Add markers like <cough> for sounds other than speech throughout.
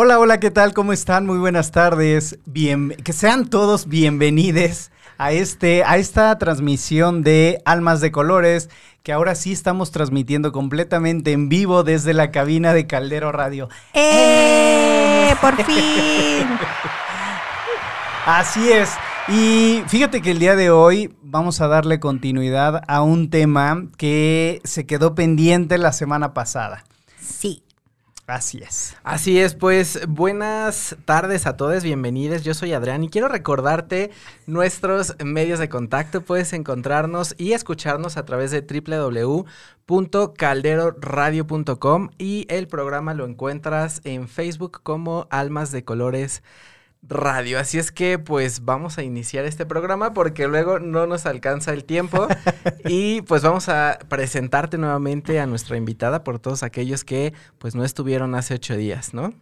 Hola, hola, ¿qué tal? ¿Cómo están? Muy buenas tardes. Bien, que sean todos bienvenidos a este a esta transmisión de Almas de Colores, que ahora sí estamos transmitiendo completamente en vivo desde la cabina de Caldero Radio. ¡Eh! ¡Por fin! <laughs> Así es. Y fíjate que el día de hoy vamos a darle continuidad a un tema que se quedó pendiente la semana pasada. Sí. Así es. Así es, pues buenas tardes a todos, bienvenidos. Yo soy Adrián y quiero recordarte nuestros medios de contacto. Puedes encontrarnos y escucharnos a través de www.calderoradio.com y el programa lo encuentras en Facebook como Almas de Colores radio. Así es que pues vamos a iniciar este programa porque luego no nos alcanza el tiempo <laughs> y pues vamos a presentarte nuevamente a nuestra invitada por todos aquellos que pues no estuvieron hace ocho días, ¿no?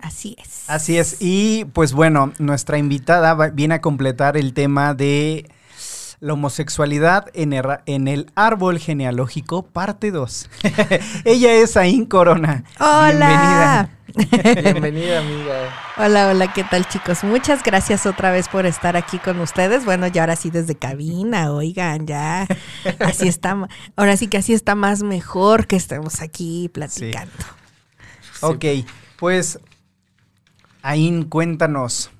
Así es. Así es. Y pues bueno, nuestra invitada viene a completar el tema de la homosexualidad en el, en el árbol genealógico, parte 2. <laughs> Ella es Ain Corona. Hola. Bienvenida. <laughs> <laughs> Bienvenida, amiga. Hola, hola, ¿qué tal chicos? Muchas gracias otra vez por estar aquí con ustedes. Bueno, ya ahora sí desde cabina, oigan, ya. Así está, ahora sí que así está más mejor que estemos aquí platicando. Sí. Ok, pues Ain, cuéntanos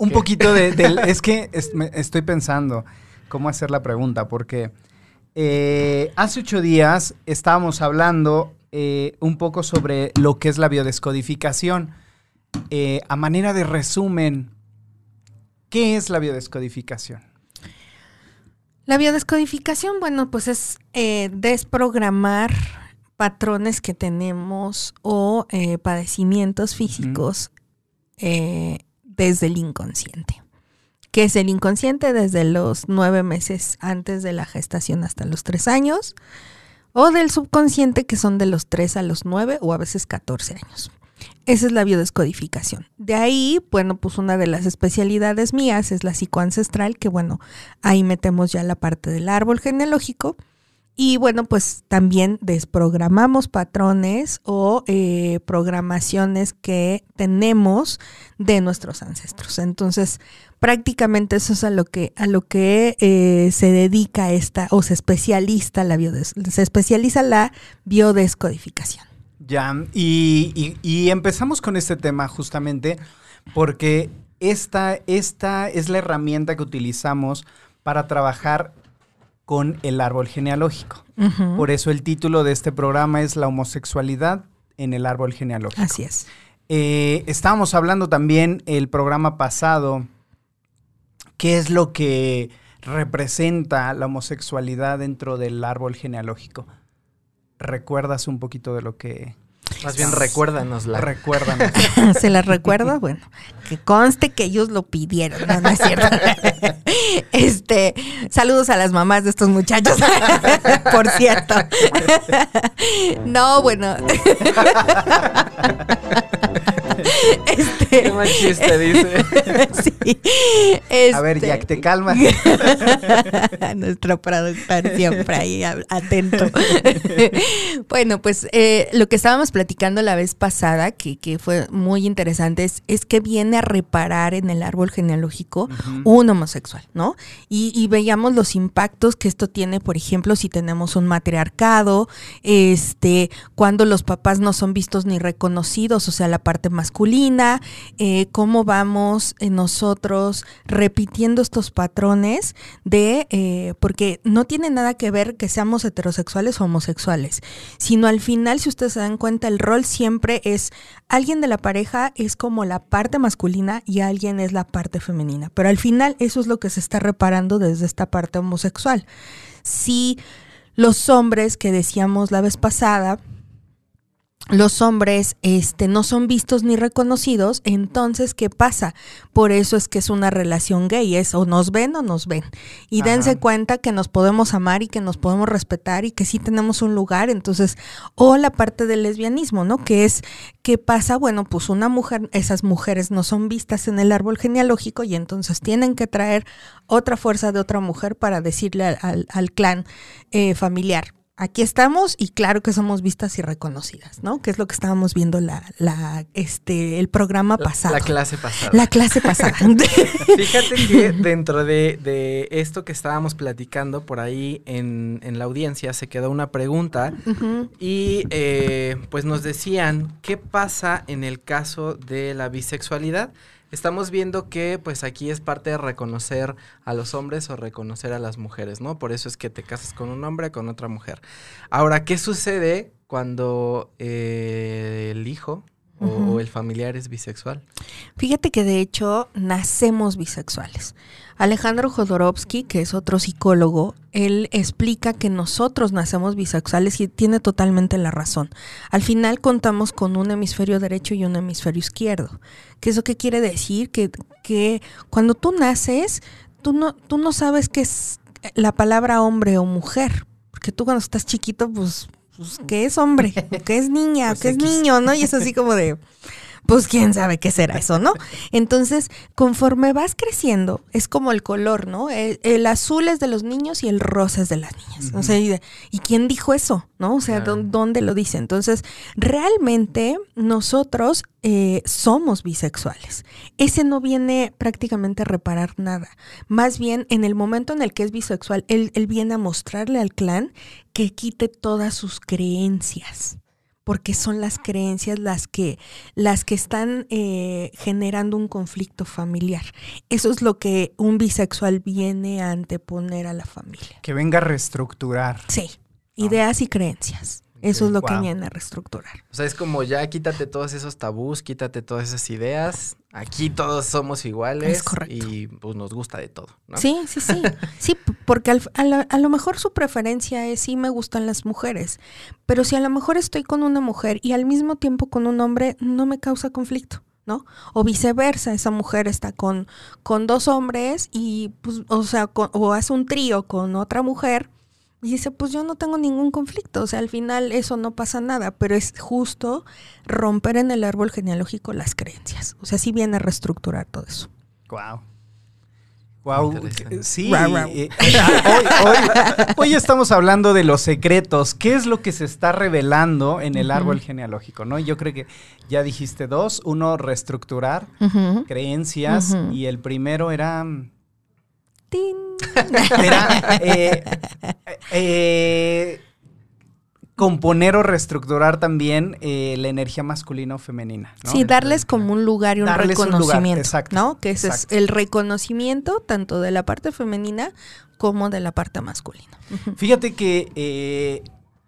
un ¿Qué? poquito de, <laughs> de, es que es, me, estoy pensando cómo hacer la pregunta, porque eh, hace ocho días estábamos hablando eh, un poco sobre lo que es la biodescodificación. Eh, a manera de resumen, ¿qué es la biodescodificación? La biodescodificación, bueno, pues es eh, desprogramar patrones que tenemos o padecimientos físicos uh -huh. Desde el inconsciente. ¿Qué es el inconsciente? Desde los nueve meses antes de la gestación hasta los tres años o del subconsciente que son de los 3 a los 9 o a veces 14 años. Esa es la biodescodificación. De ahí, bueno, pues una de las especialidades mías es la psicoancestral, que bueno, ahí metemos ya la parte del árbol genealógico. Y bueno, pues también desprogramamos patrones o eh, programaciones que tenemos de nuestros ancestros. Entonces, prácticamente eso es a lo que, a lo que eh, se dedica esta, o se especializa la, biodes, se especializa la biodescodificación. Ya, y, y, y, empezamos con este tema justamente porque esta, esta es la herramienta que utilizamos para trabajar con el árbol genealógico. Uh -huh. Por eso el título de este programa es La homosexualidad en el árbol genealógico. Así es. Eh, estábamos hablando también el programa pasado qué es lo que representa la homosexualidad dentro del árbol genealógico. ¿Recuerdas un poquito de lo que... Más bien recuérdanosla. Recuérdanos. <laughs> ¿Se las recuerda? Bueno, que conste que ellos lo pidieron, no, no es cierto. <laughs> este, saludos a las mamás de estos muchachos, <laughs> por cierto. no, bueno. <laughs> Este, Qué mal chiste, dice. <laughs> sí. Este, a ver, Jack, te calmas. <laughs> Nuestro productor siempre ahí atento. bueno, pues eh, lo que estábamos platicando la vez pasada, que, que fue muy interesante, es, es, que viene a reparar en el árbol genealógico uh -huh. un homosexual, ¿no? Y, y, veíamos los impactos que esto tiene, por ejemplo, si tenemos un matriarcado, este, cuando los papás no son vistos ni reconocidos, o sea, la parte masculina, eh, cómo vamos eh, nosotros repitiendo estos patrones de, eh, porque no tiene nada que ver que seamos heterosexuales o homosexuales, sino al final, si ustedes se dan cuenta, el rol siempre es, alguien de la pareja es como la parte masculina y alguien es la parte femenina, pero al final eso es lo que se está reparando desde esta parte homosexual. Si los hombres que decíamos la vez pasada, los hombres este, no son vistos ni reconocidos, entonces, ¿qué pasa? Por eso es que es una relación gay, es o nos ven o nos ven. Y Ajá. dense cuenta que nos podemos amar y que nos podemos respetar y que sí tenemos un lugar, entonces, o la parte del lesbianismo, ¿no? Que es, ¿qué pasa? Bueno, pues una mujer, esas mujeres no son vistas en el árbol genealógico y entonces tienen que traer otra fuerza de otra mujer para decirle al, al, al clan eh, familiar, aquí estamos y claro que somos vistas y reconocidas, ¿no? Que es lo que estábamos viendo la, la este, el programa pasado. La clase pasada. La clase pasada. <laughs> Fíjate que dentro de, esto que estábamos platicando por ahí en, la audiencia se quedó una pregunta y eh, pues nos decían, ¿qué pasa en el caso de la bisexualidad? Estamos viendo que pues aquí es parte de reconocer a los hombres o reconocer a las mujeres, ¿no? Por eso es que te casas con un hombre con otra mujer. Ahora, ¿qué sucede cuando eh, el hijo o, el familiar es bisexual? Fíjate que de hecho nacemos bisexuales. Alejandro Jodorowsky, que es otro psicólogo, él explica que nosotros nacemos bisexuales y tiene totalmente la razón. Al final contamos con un hemisferio derecho y un hemisferio izquierdo. ¿Qué eso qué quiere decir? Que, que cuando tú naces, tú no, tú no sabes qué es la palabra hombre o mujer. Porque tú cuando estás chiquito, pues pues, ¿qué es hombre? <laughs> ¿Qué es niña? Pues ¿Qué es niño? ¿No? Y es así como de, pues quién sabe qué será eso, ¿no? Entonces, conforme vas creciendo, es como el color, ¿no? El, azul es de los niños y el rosa es de las niñas. O sea, y, quién dijo eso? ¿No? O sea, ¿dónde lo dice? Entonces, realmente nosotros eh, somos bisexuales. Ese no viene prácticamente a reparar nada. Más bien, en el momento en el que es bisexual, él, él viene a mostrarle al clan que quite todas sus creencias porque son las creencias las que, las que están eh, generando un conflicto familiar. Eso es lo que un bisexual viene a anteponer a la familia. Que venga a reestructurar. Sí, ideas y creencias. Eso es lo que viene a reestructurar. O sea, es como ya quítate todos esos tabús, quítate todas esas ideas. Aquí todos somos iguales. Es correcto. Y pues nos gusta de todo, ¿no? Sí, sí, sí. <laughs> sí, porque a, lo mejor su preferencia es sí me gustan las mujeres. Pero si a lo mejor estoy con una mujer y al mismo tiempo con un hombre, no me causa conflicto. ¿no? O viceversa, esa mujer está con, con dos hombres y, pues, o sea, o hace un trío con otra mujer y dice, pues yo no tengo ningún conflicto, o sea, al final eso no pasa nada, pero es justo romper en el árbol genealógico las creencias. O sea, sí viene a reestructurar todo eso. Wow. Wow, sí. Eh, eh, hoy, estamos hablando de los secretos. ¿Qué es lo que se está revelando en el árbol genealógico? ¿no? Yo creo que ya dijiste dos. Uno, reestructurar creencias. Y el primero era. <laughs> Eh, eh, componer o reestructurar también eh, la energía masculina o femenina. Sí, darles como un lugar y un reconocimiento. exacto, ¿no? Que ese es el reconocimiento tanto de la parte femenina como de la parte masculina. Fíjate que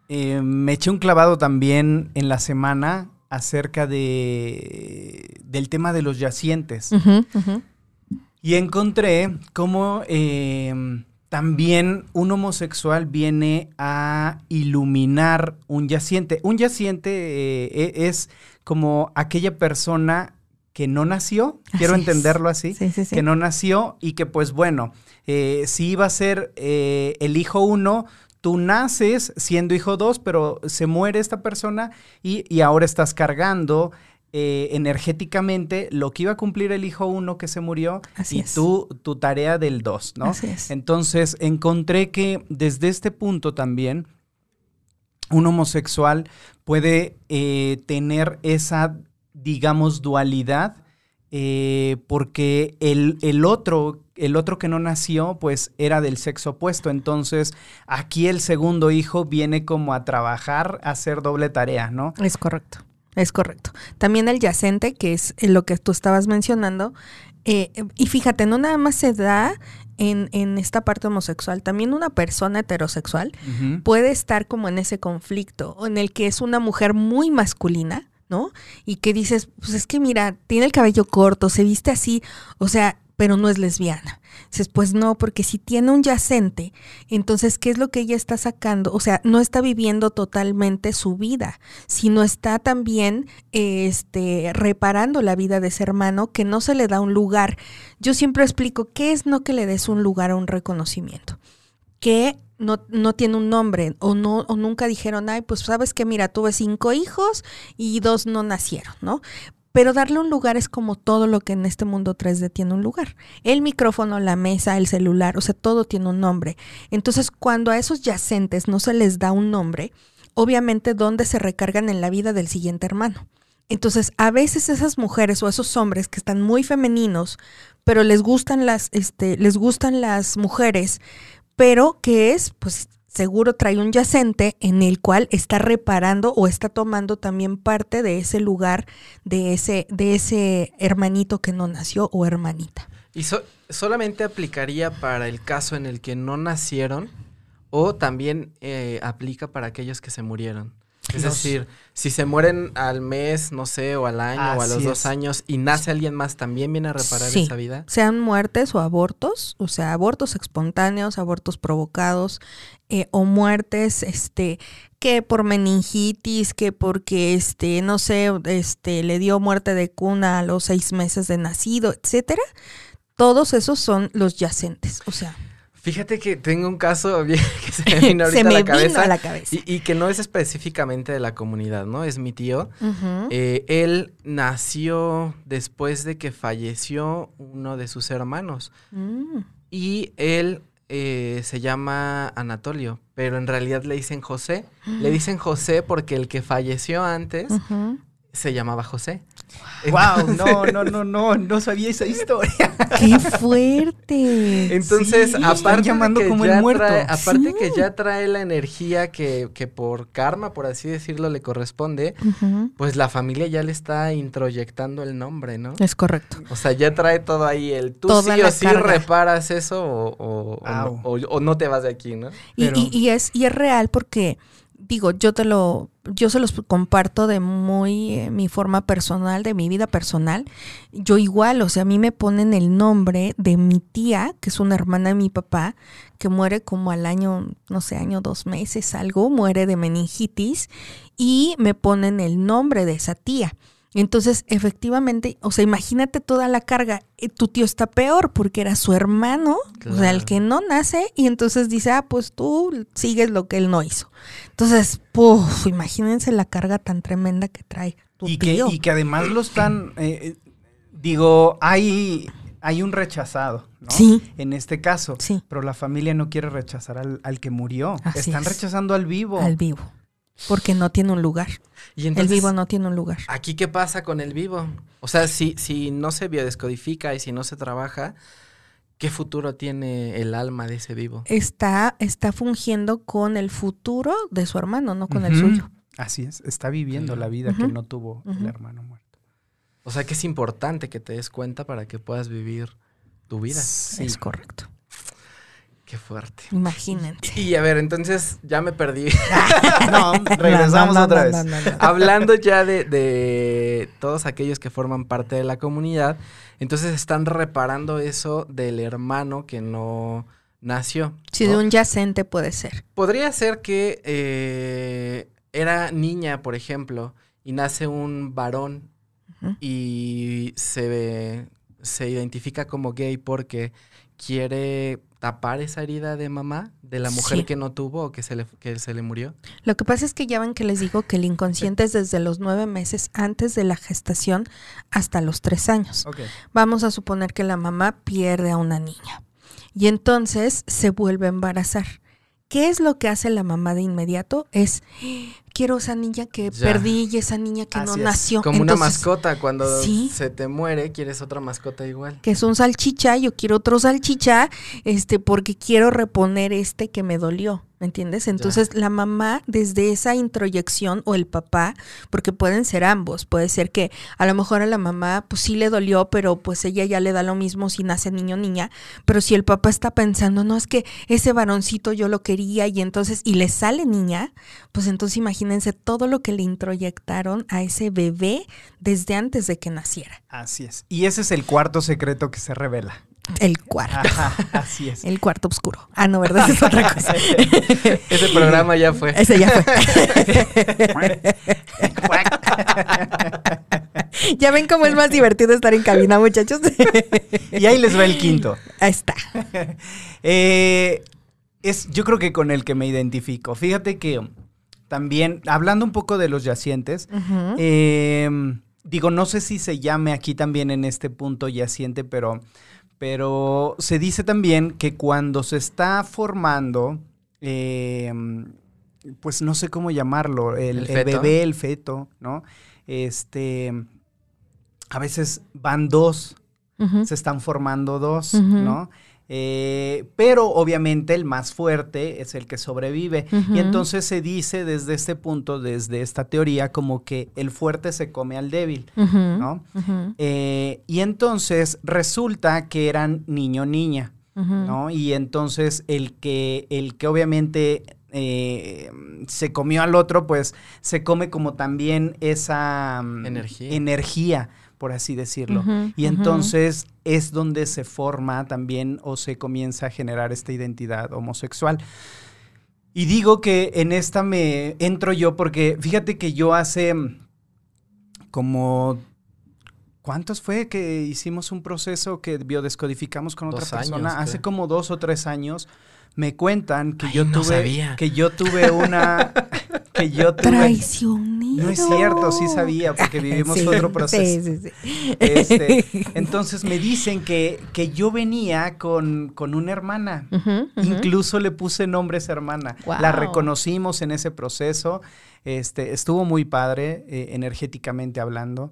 me eché un clavado también en la semana acerca de del tema de los yacientes. Y encontré cómo em, también un homosexual viene a iluminar un yaciente. Un yaciente eh, e, es como aquella persona que no nació, quiero entenderlo así, que no nació y que pues bueno, eh, si iba a ser eh, el hijo uno, tú naces siendo hijo dos, pero se muere esta persona y, y ahora estás cargando eh, energéticamente lo que iba a cumplir el hijo uno que se murió y tú, tu tarea del dos, ¿no? Así es. Entonces encontré que desde este punto también un homosexual puede eh, tener esa, digamos, dualidad eh, porque el, el, otro, el otro que no nació, pues era del sexo opuesto. Entonces, aquí el segundo hijo viene como a trabajar, a hacer doble tarea, ¿no? Es correcto. Es correcto. También el yacente, que es lo que tú estabas mencionando. Eh, y fíjate, no nada más se da en, en, esta parte homosexual, también una persona heterosexual puede estar como en ese conflicto, en el que es una mujer muy masculina, ¿no? Y que dices, pues es que mira, tiene el cabello corto, se viste así, o sea, pero no es lesbiana. Dices, pues no, porque si tiene un yacente, entonces, ¿qué es lo que ella está sacando? O sea, no está viviendo totalmente su vida, sino está también este, reparando la vida de ese hermano que no se le da un lugar. Yo siempre explico, ¿qué es no que le des un lugar a un reconocimiento? Que no, no, tiene un nombre o no o nunca dijeron, ay, pues sabes que mira, tuve cinco hijos y dos no nacieron, ¿no? Pero darle un lugar es como todo lo que en este mundo 3D tiene un lugar. El micrófono, la mesa, el celular, o sea, todo tiene un nombre. Entonces, cuando a esos yacentes no se les da un nombre, obviamente, ¿dónde se recargan en la vida del siguiente hermano? Entonces, a veces esas mujeres o esos hombres que están muy femeninos, pero les gustan las, este, les gustan las mujeres, pero que es, pues, seguro trae un yacente en el cual está reparando o está tomando también parte de ese lugar, de ese, de ese hermanito que no nació o hermanita. ¿Y solamente aplicaría para el caso en el que no nacieron o también eh, aplica para aquellos que se murieron? Es decir, si se mueren al mes, no sé, o al año, o a los dos años, y nace alguien más, ¿también viene a reparar esa vida? Sean muertes o abortos, o sea, abortos espontáneos, abortos provocados, eh, o muertes, este, que por meningitis, que porque, este, no sé, este, le dio muerte de cuna a los seis meses de nacido, etcétera. Todos esos son los yacentes, o sea. Fíjate que tengo un caso <laughs> que se me <laughs> vino ahorita a, la cabeza, Y, que no es específicamente de la comunidad, ¿no? Es mi tío. Eh, él nació después de que falleció uno de sus hermanos. Mm. Y él eh, se llama Anatolio, pero en realidad le dicen José. Le dicen José porque el que falleció antes se llamaba José. Wow, no, no, no, no, no sabía esa historia. Qué fuerte. Entonces, aparte llamando que como el muerto. aparte que ya trae la energía que, que, por karma, por así decirlo, le corresponde, pues la familia ya le está introyectando el nombre, ¿no? Es correcto. O sea, ya trae todo ahí el tú sí o sí reparas eso o, o, no, te vas de aquí, ¿no? y, es, y es real porque digo, yo te lo, yo se los comparto de muy eh, mi forma personal, de mi vida personal. Yo igual, o sea, a mí me ponen el nombre de mi tía, que es una hermana de mi papá, que muere como al año, no sé, año, dos meses, algo, muere de meningitis, y me ponen el nombre de esa tía. Entonces, efectivamente, o sea, imagínate toda la carga. Eh, tu tío está peor porque era su hermano, o sea, el que no nace, y entonces dice, ah, pues tú sigues lo que él no hizo. Entonces, puf, imagínense la carga tan tremenda que trae tu y tío. Que, y que además lo están, eh, eh, digo, hay, hay un rechazado, ¿no? Sí. En este caso. Sí. Pero la familia no quiere rechazar al, que murió. están rechazando al vivo. Al vivo. Porque no tiene un lugar. Y el vivo no tiene un lugar. ¿Aquí qué pasa con el vivo? O sea, si, si no se biodescodifica y si no se trabaja, ¿qué futuro tiene el alma de ese vivo? Está, está fungiendo con el futuro de su hermano, no con el suyo. Así es, está viviendo la vida que no tuvo el hermano muerto. O sea que es importante que te des cuenta para que puedas vivir tu vida. Sí. Es correcto. Qué fuerte. Imagínate. Y a ver, entonces ya me perdí. <laughs> no, regresamos otra vez. Hablando ya de, todos aquellos que forman parte de la comunidad, entonces están reparando eso del hermano que no nació. Sí, de un yacente puede ser. Podría ser que eh, era niña, por ejemplo, y nace un varón y se, se identifica como gay porque quiere tapar esa herida de mamá, de la mujer que no tuvo o que se, le, que se le murió? Lo que pasa es que ya ven que les digo que el inconsciente es desde los nueve meses antes de la gestación hasta los tres años. Vamos a suponer que la mamá pierde a una niña y entonces se vuelve a embarazar. ¿Qué es lo que hace la mamá de inmediato? Es quiero esa niña que perdí y esa niña que no nació. Como una mascota, cuando se te muere, quieres otra mascota igual. Que es un salchicha, yo quiero otro salchicha, este, porque quiero reponer este que me dolió. ¿Me entiendes? Entonces la mamá desde esa introyección o el papá, porque pueden ser ambos, puede ser que a lo mejor a la mamá pues sí le dolió, pero pues ella ya le da lo mismo si nace niño o niña, pero si el papá está pensando, no es que ese varoncito yo lo quería y entonces y le sale niña, pues entonces imagínense todo lo que le introyectaron a ese bebé desde antes de que naciera. Así es. Y ese es el cuarto secreto que se revela. El cuarto. así es. El cuarto oscuro. Ah, no, ¿verdad? es otra cosa. <laughs> Ese programa ya fue. Ese ya fue. <laughs> ya ven cómo es más divertido estar en cabina, muchachos. y ahí les va el quinto. Ahí está. Eh, es, yo creo que con el que me identifico. Fíjate que también, hablando un poco de los yacientes, eh, digo, no sé si se llame aquí también en este punto yaciente, pero, pero se dice también que cuando se está formando, eh, pues no sé cómo llamarlo, el, bebé, el feto, ¿no? Este, a veces van dos, se están formando dos, ¿no? Eh, pero obviamente el más fuerte es el que sobrevive. Y entonces se dice desde este punto, desde esta teoría, como que el fuerte se come al débil, ¿no? Eh, y entonces resulta que eran niño-niña, ¿no? Y entonces el que, el que obviamente eh, se comió al otro, pues se come como también esa mm, energía. energía por así decirlo. y entonces es donde se forma también o se comienza a generar esta identidad homosexual. Y digo que en esta me entro yo porque fíjate que yo hace como ¿Cuántos fue que hicimos un proceso que biodescodificamos con otra persona? Hace como dos o tres años me cuentan que yo tuve que yo tuve una <laughs> que yo tuve traicionero. No es cierto, sí sabía porque <laughs> vivimos otro proceso. Sí, sí, este, <laughs> entonces me dicen que, que yo venía con, con una hermana. Incluso le puse nombre a esa hermana. La reconocimos en ese proceso. Este, estuvo muy padre eh, energéticamente hablando.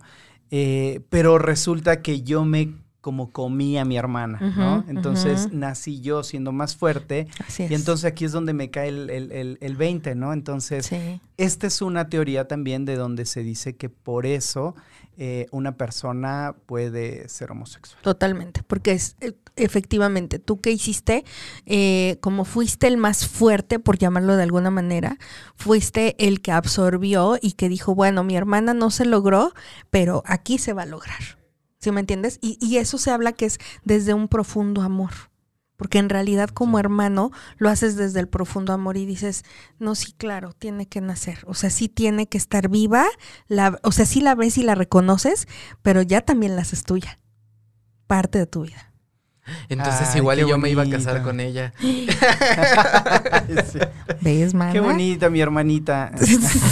Eh, pero resulta que yo me como comía mi hermana, ¿no? Entonces nací yo siendo más fuerte. Y entonces aquí es donde me cae el, el, el, 20, ¿no? Entonces, esta es una teoría también de donde se dice que por eso eh, una persona puede ser homosexual. Totalmente, porque es e, efectivamente, tú que hiciste, eh, como fuiste el más fuerte, por llamarlo de alguna manera, fuiste el que absorbió y que dijo, bueno, mi hermana no se logró, pero aquí se va a lograr. ¿Sí me entiendes? Y, y, eso se habla que es desde un profundo amor. Porque en realidad como hermano lo haces desde el profundo amor y dices, no, sí, claro, tiene que nacer. O sea, sí tiene que estar viva. La, o sea, sí la ves y la reconoces, pero ya también la haces tuya. Parte de tu vida. Entonces igual yo me iba a casar con ella. <laughs> ¿Ves, mamá? Qué bonita mi hermanita.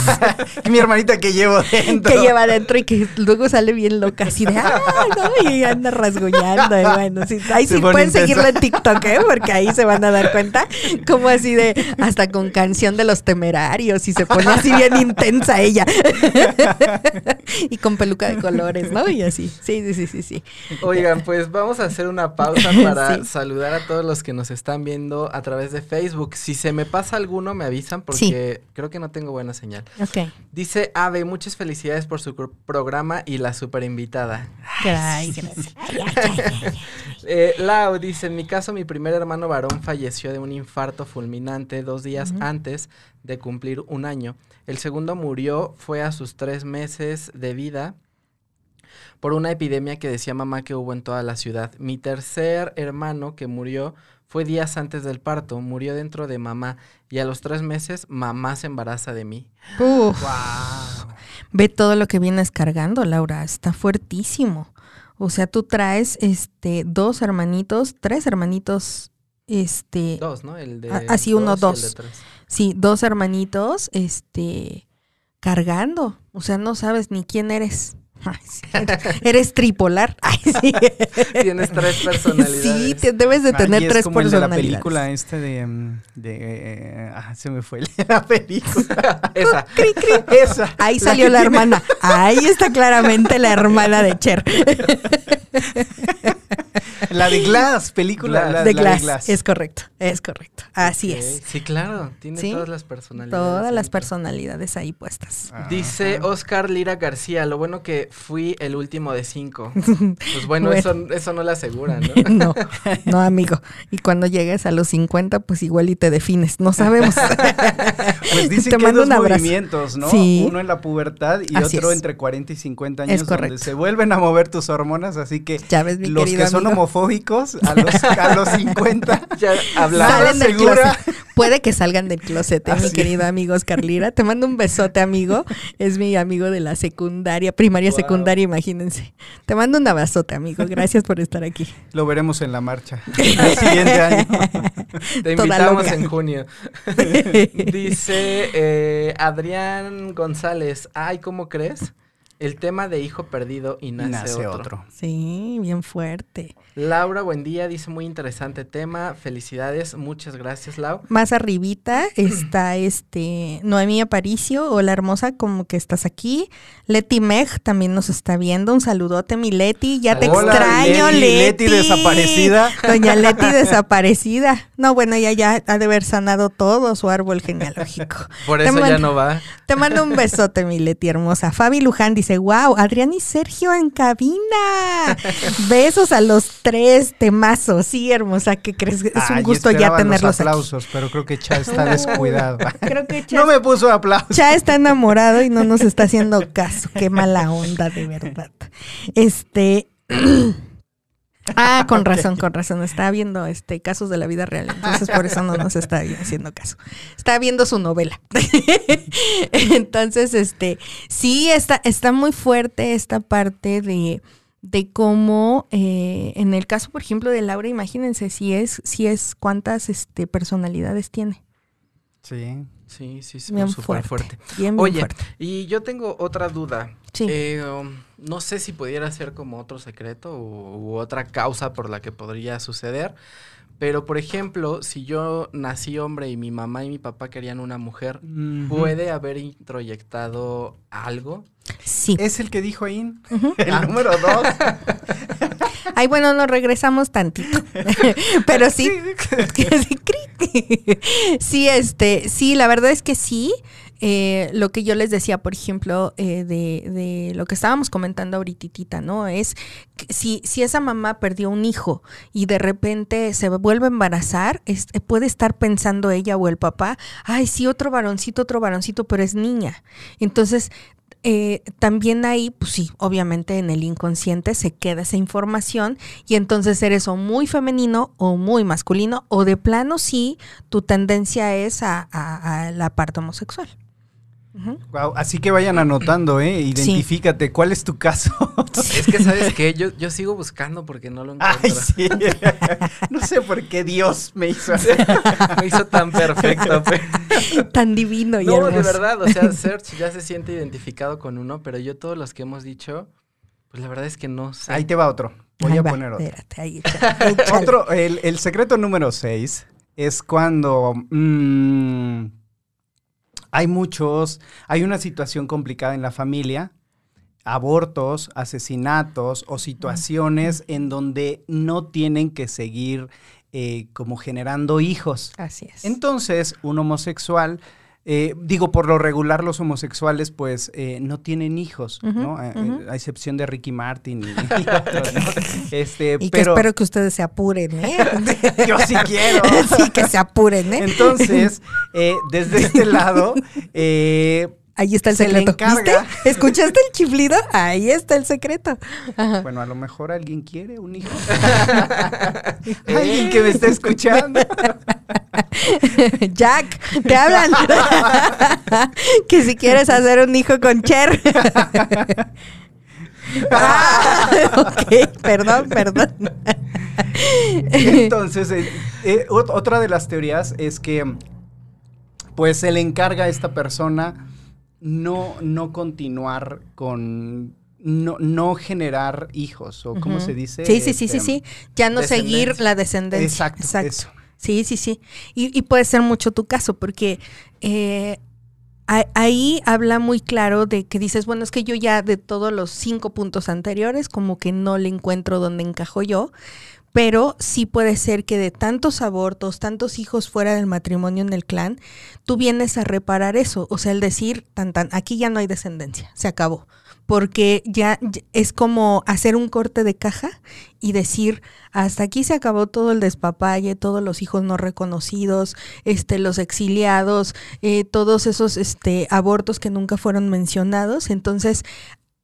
<laughs> mi hermanita que llevo dentro. Que lleva dentro y que luego sale bien loca así de ¡ay, no! Y anda rasguñando. Y bueno, sí, ahí sí pueden seguirlo en TikTok, ¿eh? Porque ahí se van a dar cuenta como así de hasta con canción de los temerarios y se pone así bien intensa ella. <laughs> y con peluca de colores, ¿no? Y así. Sí, sí, sí, sí, sí. Oigan, pues vamos a hacer una pausa <laughs> para saludar a todos los que nos están viendo a través de Facebook. Si se me pasa alguno, me avisan porque creo que no tengo buena señal. Ok. Dice Ave, muchas felicidades por su programa y la super invitada. <laughs> gracias. eh, Lau dice, en mi caso, mi primer hermano varón falleció de un infarto fulminante dos días antes de cumplir un año. El segundo murió, fue a sus tres meses de vida por una epidemia que decía mamá que hubo en toda la ciudad. Mi tercer hermano que murió fue días antes del parto, murió dentro de mamá y a los tres meses mamá se embaraza de mí. Wow. Ve todo lo que vienes cargando, Laura, está fuertísimo. O sea, tú traes este dos hermanitos, tres hermanitos, este dos, ¿no? El de así uno dos. Sí, dos hermanitos, este cargando. O sea, no sabes ni quién eres. Eres tripolar. Tienes tres personalidades. Sí, debes de tener tres como personalidades. El de la película este de, mm, de eh, ah, se me fue la película. <laughs> Esa. Esa. Ahí salió la, hermana. Ahí está claramente la hermana de Cher. La de Glass, película de, Glass. Es correcto, es correcto. Así es. Sí, claro, tiene todas las personalidades. Todas las personalidades ahí puestas. Dice Oscar Lira García, lo bueno que fui el último de cinco. <laughs> Pues bueno, Eso, eso no le asegura, ¿no? <laughs> no, no, amigo. Y cuando llegues a los 50, pues igual y te defines, no sabemos. <laughs> pues dice que hay dos movimientos, ¿no? Uno en la pubertad y otro entre 40 y 50 años, donde se vuelven a mover tus hormonas, así que ya ves, mi los que son homofóbicos a los, a los 50 ya hablaron segura. Puede que salgan del closet, ¿eh, mi querido amigo Oscar Lira. Te mando un besote, amigo. Es mi amigo de la secundaria, primaria, secundaria, imagínense. Te mando un abrazote, amigo. Gracias por estar aquí. Lo veremos en la marcha <laughs> el siguiente año. Te invitamos en junio. <laughs> Dice eh, Adrián González, ay, ¿cómo crees? El tema de hijo perdido y nace, otro. Sí, bien fuerte. Laura, buen día, dice muy interesante tema. Felicidades, muchas gracias, Lau. Más arribita está <clears throat> este Noemí Aparicio, hola hermosa, como que estás aquí. Leti Meg también nos está viendo. Un saludote, mi Leti. Ya te extraño, Leti. Leti desaparecida. <laughs> Doña Leti <laughs> desaparecida. No, bueno, ella ya ha de haber sanado todo su árbol genealógico. Por eso ya no va. Te mando un besote, mi Leti hermosa. Fabi Luján dice, wow, Adrián y Sergio en cabina. <laughs> Besos a los tres temazos. Sí, hermosa, ¿qué crees? Es un gusto ya tenerlos los aplausos, pero creo que Cha está <laughs> descuidado. Creo que no me puso aplausos. Cha está enamorado y no nos está haciendo caso. Qué mala onda, de verdad. Este... <clears throat> Ah, <laughs> con razón, con razón. Está viendo este casos de la vida real. Entonces, por eso no nos está haciendo caso. Está viendo su novela. <laughs> entonces, este, sí, está, está muy fuerte esta parte de, de cómo, eh, en el caso, por ejemplo, de Laura, imagínense si es, si es cuántas este, personalidades tiene. Sí. Sí, sí, sí, súper fuerte. Oye, y yo tengo otra duda. Sí. Eh, um, no sé si pudiera ser como otro secreto u, otra causa por la que podría suceder. Pero, por ejemplo, si yo nací hombre y mi mamá y mi papá querían una mujer, ¿puede haber introyectado algo? Sí. Es el que dijo ahí, el ah. número dos. <laughs> Ay, bueno, nos regresamos tantito. <laughs> Pero sí. <laughs> sí, este, sí, la verdad es que sí. Eh, lo que yo les decía, por ejemplo, eh, de, de, lo que estábamos comentando ahorita, ¿no? Es si, si esa mamá perdió un hijo y de repente se vuelve a embarazar, puede estar pensando ella o el papá, ay, sí, otro varoncito, otro varoncito, pero es niña. Entonces, eh, también ahí, pues sí, obviamente en el inconsciente se queda esa información y entonces eres o muy femenino o muy masculino o de plano sí, tu tendencia es a, a la parte homosexual así que vayan anotando, ¿eh? Identifícate, ¿cuál es tu caso? Es que, ¿sabes <laughs> qué? Yo, yo sigo buscando porque no lo encuentro. Ay, sí. <laughs> no sé por qué Dios me hizo así. <laughs> me hizo tan perfecto. tan divino y No, de verdad, o sea, Search ya se siente identificado con uno, pero yo todos los que hemos dicho, pues la verdad es que no sé. Ahí te va otro. Voy a poner otro. Espérate, ahí, otro, el, el, secreto número 6 es cuando... Mmm, hay muchos, hay una situación complicada en la familia, abortos, asesinatos o situaciones en donde no tienen que seguir eh, como generando hijos. Así es. Entonces, un homosexual eh, digo, por lo regular los homosexuales pues eh, no tienen hijos, ¿no? A excepción de Ricky Martin y, <laughs> otros, Este, y que espero que ustedes se apuren, ¿eh? <laughs> Yo sí quiero. sí, que se apuren, ¿eh? Entonces, desde este lado, <laughs> Ahí está el secreto. ¿Viste? ¿Escuchaste el chiflido? Ahí está el secreto. Bueno, a lo mejor alguien quiere un hijo. <laughs> alguien que me esté escuchando. <laughs> Jack, te hablan. <laughs> que si quieres hacer un hijo con Cher. ah, ok, perdón, perdón. Entonces, eh, eh, otra de las teorías es que, pues, se le encarga a esta persona no, no continuar con no, no generar hijos, o cómo se dice. Sí, sí, sí, sí, este, sí. Ya no seguir la descendencia. Exacto. Exacto. Sí, sí, sí. Y, y, puede ser mucho tu caso, porque eh, ahí habla muy claro de que dices, bueno, es que yo ya de todos los cinco puntos anteriores, como que no le encuentro dónde encajo yo, pero sí puede ser que de tantos abortos, tantos hijos fuera del matrimonio en el clan, tú vienes a reparar eso, o sea, el decir, tan tan, aquí ya no hay descendencia, se acabó, porque ya es como hacer un corte de caja y decir, hasta aquí se acabó todo el despapalle, todos los hijos no reconocidos, este, los exiliados, eh, todos esos este, abortos que nunca fueron mencionados, entonces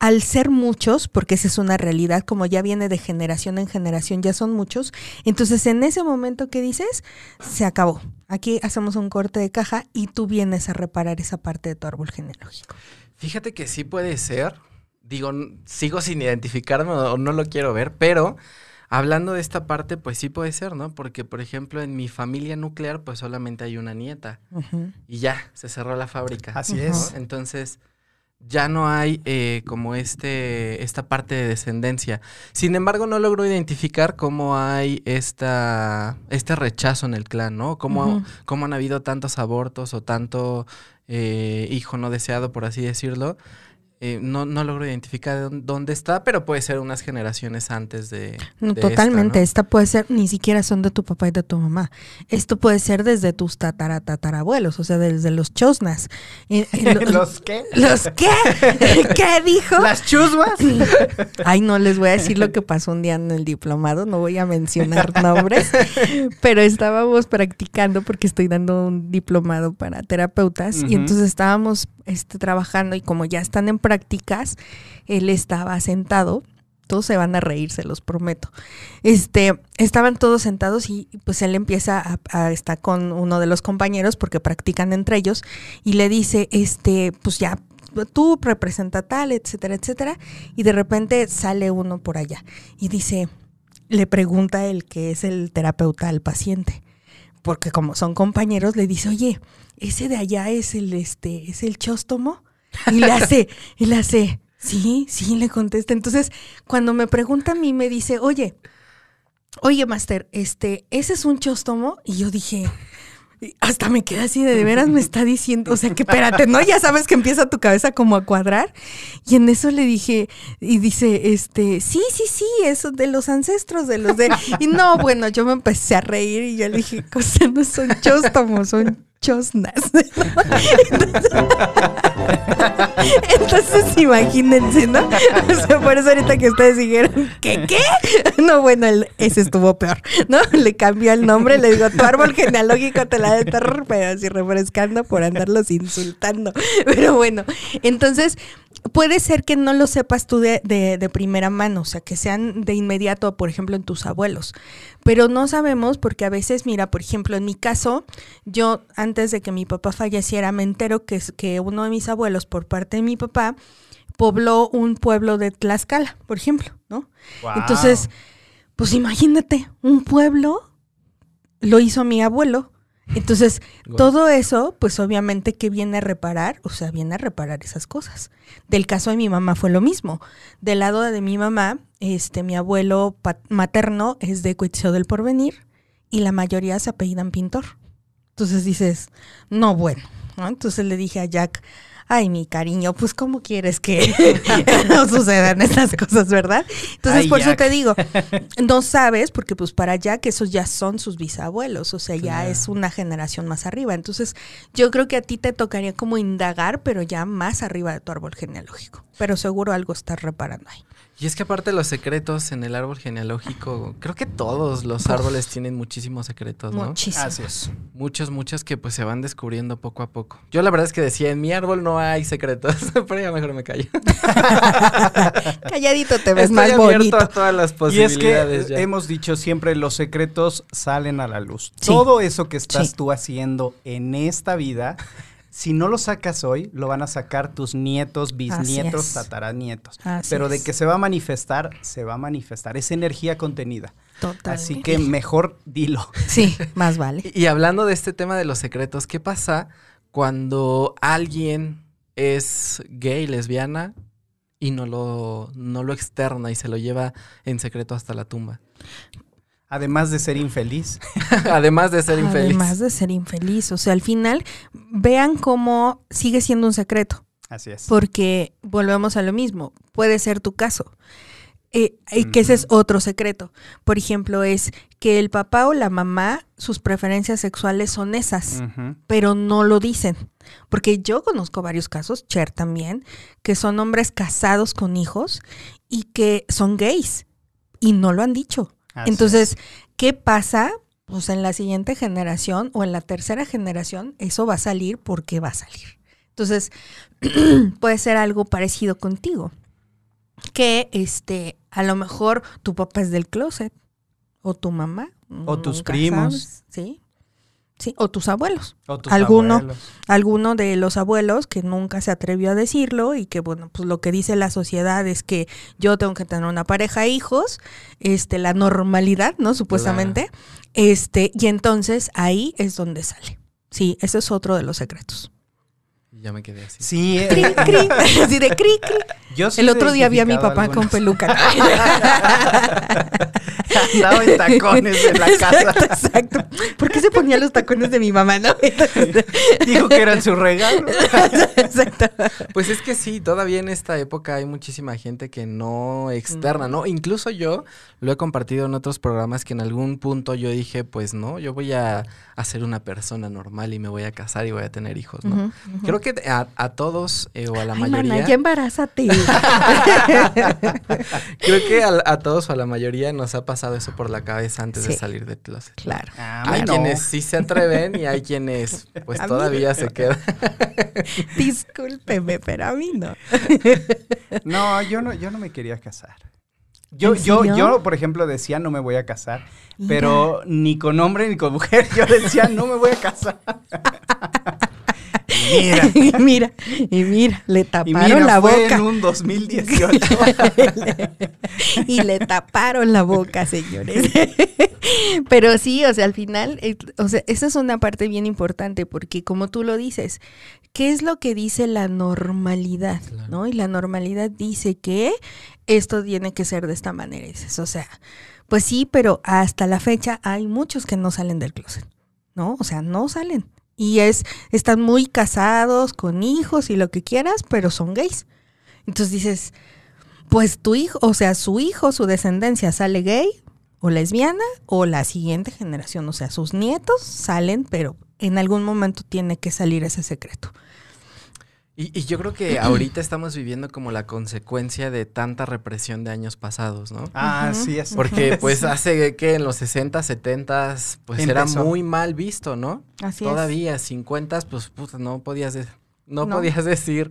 al ser muchos, porque esa es una realidad, como ya viene de generación en generación, ya son muchos, entonces en ese momento que dices, se acabó. Aquí hacemos un corte de caja y tú vienes a reparar esa parte de tu árbol genealógico. Fíjate que sí puede ser. Digo, sigo sin identificarme o no lo quiero ver, pero hablando de esta parte, pues sí puede ser, ¿no? Porque, por ejemplo, en mi familia nuclear, pues solamente hay una nieta. Y ya, se cerró la fábrica. Así es. Entonces, ya no hay eh, como este, esta parte de descendencia. Sin embargo, no logro identificar cómo hay esta, este rechazo en el clan, ¿no? Cómo, cómo han habido tantos abortos o tanto eh, hijo no deseado, por así decirlo. Eh, no, no logro identificar dónde está, pero puede ser unas generaciones antes de. No, totalmente. Esta, puede ser, ni siquiera son de tu papá y de tu mamá. Esto puede ser desde tus tatara, tatarabuelos, o sea, desde los chosnas. <laughs> ¿Los qué? ¿Los qué? <laughs> ¿Qué dijo? ¿Las chusmas? <laughs> Ay, no les voy a decir lo que pasó un día en el diplomado, no voy a mencionar nombres, pero estábamos practicando porque estoy dando un diplomado para terapeutas y entonces estábamos este, trabajando y como ya están en prácticas, él estaba sentado. Todos se van a reír, se los prometo. Este, estaban todos sentados y pues él empieza a, estar con uno de los compañeros porque practican entre ellos y le dice, este, pues ya tú representa tal, etcétera, etcétera. Y de repente sale uno por allá y dice, le pregunta el que es el terapeuta al paciente, porque como son compañeros, le dice, oye, ese de allá es el, este, es el chóstomo. Y le hace, y le hace, sí, sí, le contesta. Entonces, cuando me pregunta a mí, me dice, oye, oye, Master, este, ¿ese es un chóstomo? Y yo dije, hasta me quedé así de, de veras me está diciendo, o sea, que espérate, ¿no? Ya sabes que empieza tu cabeza como a cuadrar. Y en eso le dije, y dice, este, sí, sí, sí, eso de los ancestros, de los de... Y no, bueno, yo me empecé a reír y yo le dije, cosa no son chóstomos, son chosnas. <laughs> Entonces, imagínense, ¿no? Por eso ahorita que ustedes dijeron, ¿qué qué? No, bueno, ese estuvo peor, ¿no? Le cambió el nombre, le digo, tu árbol genealógico te la de terror, pero así refrescando por andarlos insultando. Pero bueno, entonces puede ser que no lo sepas tú de, de, primera mano, o sea, que sean de inmediato, por ejemplo, en tus abuelos. Pero no sabemos porque a veces, mira, por ejemplo, en mi caso, yo antes de que mi papá falleciera, me entero que, que uno de mis abuelos, por parte de mi papá, pobló un pueblo de Tlaxcala, por ejemplo, ¿no? Entonces, pues imagínate, un pueblo lo hizo mi abuelo entonces, todo eso, pues obviamente que viene a reparar, o sea, viene a reparar esas cosas. Del caso de mi mamá fue lo mismo. Del lado de mi mamá, este, mi abuelo materno es de Cuitzeo del Porvenir y la mayoría se apellidan Pintor. Entonces dices, no, bueno. Entonces le dije a Jack, ay, mi cariño, pues cómo quieres que <laughs> <laughs> no sucedan estas cosas, ¿verdad? Entonces, por eso te digo, <laughs> no sabes, porque pues para Jack esos ya son sus bisabuelos, o sea, ya es una generación más arriba. Entonces, yo creo que a ti te tocaría como indagar, pero ya más arriba de tu árbol genealógico. Pero seguro algo estás reparando ahí. Y es que aparte los secretos en el árbol genealógico, creo que todos los árboles tienen muchísimos secretos, ¿no? Muchísimos. Muchos, muchos que pues se van descubriendo poco a poco. Yo la verdad es que decía, en mi árbol no hay secretos, <laughs> pero ya mejor me callo. <laughs> Calladito te ves más bonito. A todas las posibilidades y es que hemos dicho siempre, los secretos salen a la luz. Todo eso que estás tú haciendo en esta vida si no lo sacas hoy, lo van a sacar tus nietos, bisnietos, tataranietos. Pero de que se va a manifestar, se va a manifestar. Es energía contenida. Total. Así que mejor dilo. Sí, más vale. y hablando de este tema de los secretos, ¿qué pasa cuando alguien es gay, lesbiana y no lo, no lo externa y se lo lleva en secreto hasta la tumba? Además de ser infeliz. <laughs> Además de ser infeliz. Además de ser infeliz. O sea, al final, vean cómo sigue siendo un secreto. Así es. Porque volvemos a lo mismo. Puede ser tu caso. Eh, y que ese es otro secreto. Por ejemplo, es que el papá o la mamá, sus preferencias sexuales son esas, pero no lo dicen. Porque yo conozco varios casos, Cher también, que son hombres casados con hijos y que son gays y no lo han dicho. Entonces, ¿qué pasa? Pues en la siguiente generación o en la tercera generación, eso va a salir porque va a salir. Entonces, <clears throat> puede ser algo parecido contigo. Que este, a lo mejor tu papá es del closet. O tu mamá. O tus primos. sí. Sí, o tus abuelos. O tus alguno, abuelos. alguno de los abuelos que nunca se atrevió a decirlo y que bueno, pues lo que dice la sociedad es que yo tengo que tener una pareja e hijos, este, la normalidad, ¿no? Supuestamente. Este, y entonces ahí es donde sale. Sí, ese es otro de los secretos. ya me quedé así. Sí, eh, Cri, cri, así <laughs> de cri, cri. Yo sí El otro día vi a mi papá con peluca. <laughs> Andaba en tacones en la casa. Exacto, exacto. ¿Por qué se ponía los tacones de mi mamá, no? <laughs> Dijo que eran su regalo. Exacto. Pues es que sí, todavía en esta época hay muchísima gente que no externa, ¿no? Incluso yo lo he compartido en otros programas que en algún punto yo dije, pues no, yo voy a, a ser una persona normal y me voy a casar y voy a tener hijos, ¿no? Creo que a, a todos eh, o a la Ay, mayoría, mana, ya embarázate. <laughs> creo que a, a todos o a la mayoría nos ha pasado eso por la cabeza antes de salir del closet. claro. A mí Hay no. quienes sí se atreven y hay quienes pues <laughs> A mí todavía se quedan. <laughs> Discúlpeme, pero a mí no. No, yo no, yo no me quería casar. Yo, ¿En yo, yo, por ejemplo, decía no me voy a casar, pero ni con hombre ni con mujer. Yo decía no me voy a casar. Y mira, <laughs> y mira, y mira, le y taparon mira, la fue boca. en un <laughs> 2018. y le taparon la boca, señores. <laughs> Pero sí, o sea, al final, eh, o sea, esa es una parte bien importante porque como tú lo dices, ¿qué es lo que dice la normalidad? Claro. ¿No? Y la normalidad dice que esto tiene que ser de esta manera. Y dices, o sea, pues sí, pero hasta la fecha hay muchos que no salen del closet, ¿no? O sea, no salen. Y es, están muy casados, con hijos y lo que quieras, pero son gays. Entonces dices, pues tu hijo, o sea, su hijo, su descendencia sale gay o lesbiana o la siguiente generación, o sea, sus nietos salen, pero en algún momento tiene que salir ese secreto. Y, y yo creo que <clears throat> ahorita estamos viviendo como la consecuencia de tanta represión de años pasados, ¿no? Ah, sí, es. Porque pues hace que en los 60, 70 pues era muy mal visto, ¿no? Así Todavía 50 pues puta, no podías de- no, No. podías <laughs> decir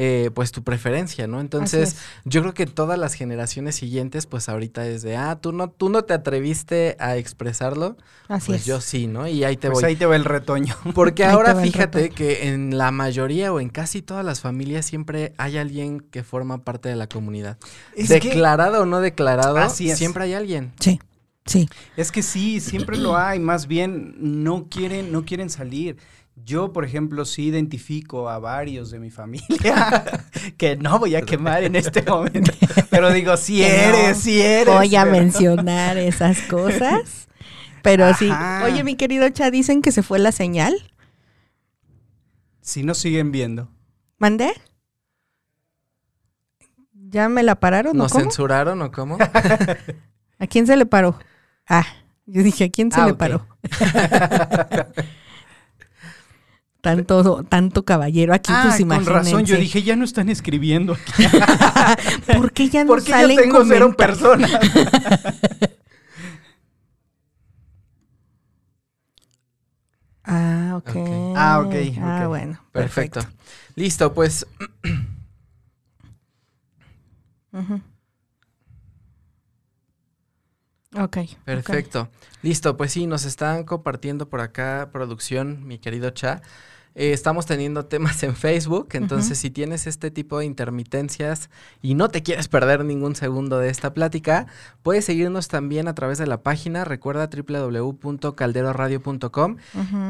eh, pues tu preferencia, ¿no? Entonces, es. yo creo que todas las generaciones siguientes pues ahorita es de, ah, tú no tú no te atreviste a expresarlo, Así pues es. yo sí, ¿no? Y ahí te Pues voy. ahí te va el retoño. <laughs> Porque Ahí ahora fíjate que en la mayoría o en casi todas las familias siempre hay alguien que forma parte de la comunidad. Es que, declarado o no declarado, Así es. siempre hay alguien. Sí, sí. es que sí, siempre lo hay. Más bien, no quieren, no quieren salir. Yo, por ejemplo, sí identifico a varios de mi familia <laughs> que no voy a quemar en este momento. Pero digo, si no eres, si eres. Voy a pero- mencionar esas cosas. Pero sí. Oye, mi querido Cha, dicen que se fue la señal. Si nos siguen viendo. ¿Mandé? ¿Ya me la pararon o ¿Nos cómo? censuraron o cómo? <laughs> ¿A quién se le paró? Ah, yo dije, ¿a quién se Ah, le paró? <laughs> tanto, tanto caballero aquí, Ah, pues con imagínense. razón, yo dije, ya no están escribiendo aquí. <laughs> ¿Por qué ya no Porque yo salen tengo cero personas. <laughs> Ah, ok. Ok. Ah, ok, Ah, bueno. Perfecto. Perfecto. Listo, pues. Ok. Ok. Perfecto. Listo, pues sí, nos están compartiendo por acá, producción, mi querido Cha. Eh, estamos teniendo temas en Facebook, entonces si tienes este tipo de intermitencias y no te quieres perder ningún segundo de esta plática, puedes seguirnos también a través de la página, recuerda www.calderoradio.com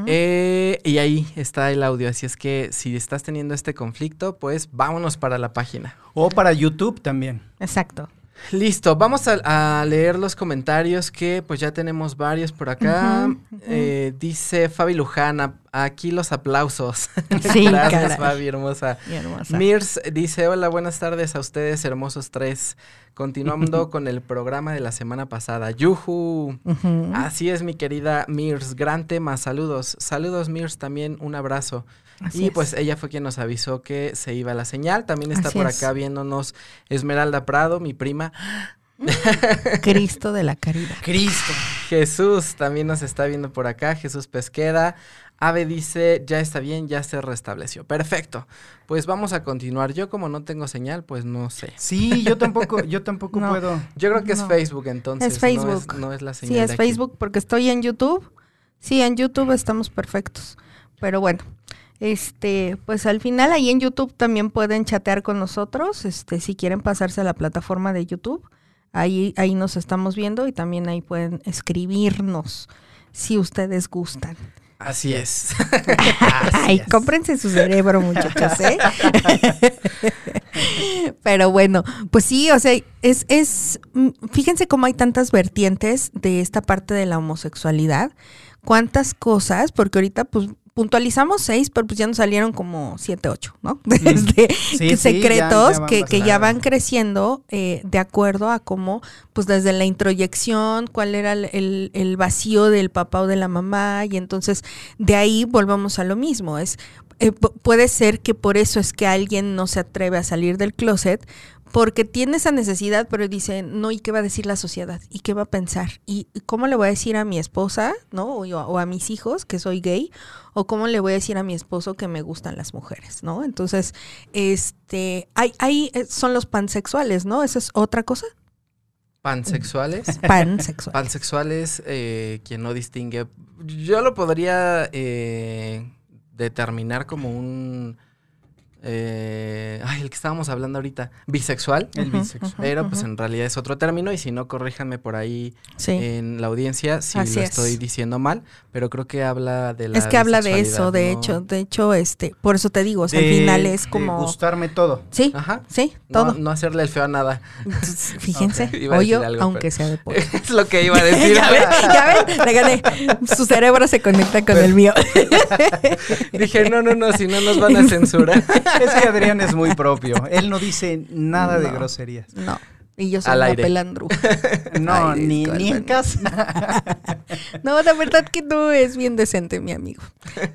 eh, y ahí está el audio, así es que si estás teniendo este conflicto, pues vámonos para la página. O para YouTube también. Exacto. Listo, vamos a, a leer los comentarios que pues ya tenemos varios por acá. Eh, dice Fabi Luján, a- aquí los aplausos. <laughs> Sí, Gracias caray. Fabi, hermosa. Mi hermosa. Mirs dice, hola, buenas tardes a ustedes, hermosos tres. Continuando <laughs> con el programa de la semana pasada. Ujú. Así es, mi querida Mirs. Gran tema, saludos. Saludos, Mirs, también un abrazo. Así y es. pues ella fue quien nos avisó que se iba la señal. También está Así por es. acá viéndonos Esmeralda Prado, mi prima. <laughs> Cristo de la caridad. Cristo. Jesús también nos está viendo por acá. Jesús Pesqueda. Ave dice, ya está bien, ya se restableció. Perfecto. Pues vamos a continuar. Yo como no tengo señal, pues no sé. Sí, yo tampoco, yo tampoco <laughs> No. puedo. Yo creo que es No. Facebook entonces. Es no Facebook. No es, la señal. Sí, es de aquí. Facebook porque estoy en YouTube. Sí, en YouTube estamos perfectos. Pero bueno, este, pues al final ahí en YouTube también pueden chatear con nosotros, este, si quieren pasarse a la plataforma de YouTube. Ahí, ahí nos estamos viendo y también ahí pueden escribirnos si ustedes gustan. Así es. <laughs> Ay, cómprense su cerebro, muchachos, ¿eh? <laughs> Pero bueno, pues sí, o sea, es, es, mm, fíjense cómo hay tantas vertientes de esta parte de la homosexualidad, cuántas cosas, porque ahorita pues puntualizamos seis, pero pues ya nos salieron como siete, ocho, ¿no? <laughs> Desde Sí, sí, secretos ya- ya que, que ya van creciendo eh, de acuerdo a cómo, pues desde la introyección, cuál era el, el- el vacío del papá o de la mamá, y entonces de ahí volvamos a lo mismo, es eh, pu- puede ser que por eso es que alguien no se atreve a salir del closet, porque tiene esa necesidad, pero dice, no, ¿y qué va a decir la sociedad? ¿Y qué va a pensar? ¿Y cómo le voy a decir a mi esposa, no? O, yo- o a mis hijos que soy gay, o cómo le voy a decir a mi esposo que me gustan las mujeres, ¿no? Entonces, este, hay, hay, eh, son los pansexuales, ¿no? Esa es otra cosa. Pansexuales. <laughs> Pansexual. Pansexuales, eh, quien no distingue. Yo lo podría eh, determinar como un. eh, que estábamos hablando ahorita. Bisexual. El bisexual. Pero pues en realidad es otro término y si no, corríjanme por ahí Sí. en la audiencia si Así lo es. estoy diciendo mal, pero creo que habla de la Es que habla de eso, de ¿no? hecho, de hecho, este, por eso te digo, o sea, al De- final es de como, gustarme todo. sí, Ajá. sí, No, todo. no hacerle el feo a nada. Entonces, <laughs> Fíjense, Ok, iba a decir hoyo, algo, aunque pero- sea de pollo. <laughs> es lo que iba a <laughs> decir. ya ven, ya ven, le gané. Su cerebro se conecta con el mío. Dije, no, no, no, si no nos van a censurar. Es que Adrián es muy propio. Él no dice nada de No. groserías. No. Y yo soy Al una aire. pelandru. <laughs> No, Ay, ni, ni en casa. <laughs> No, la verdad que no es bien decente, mi amigo.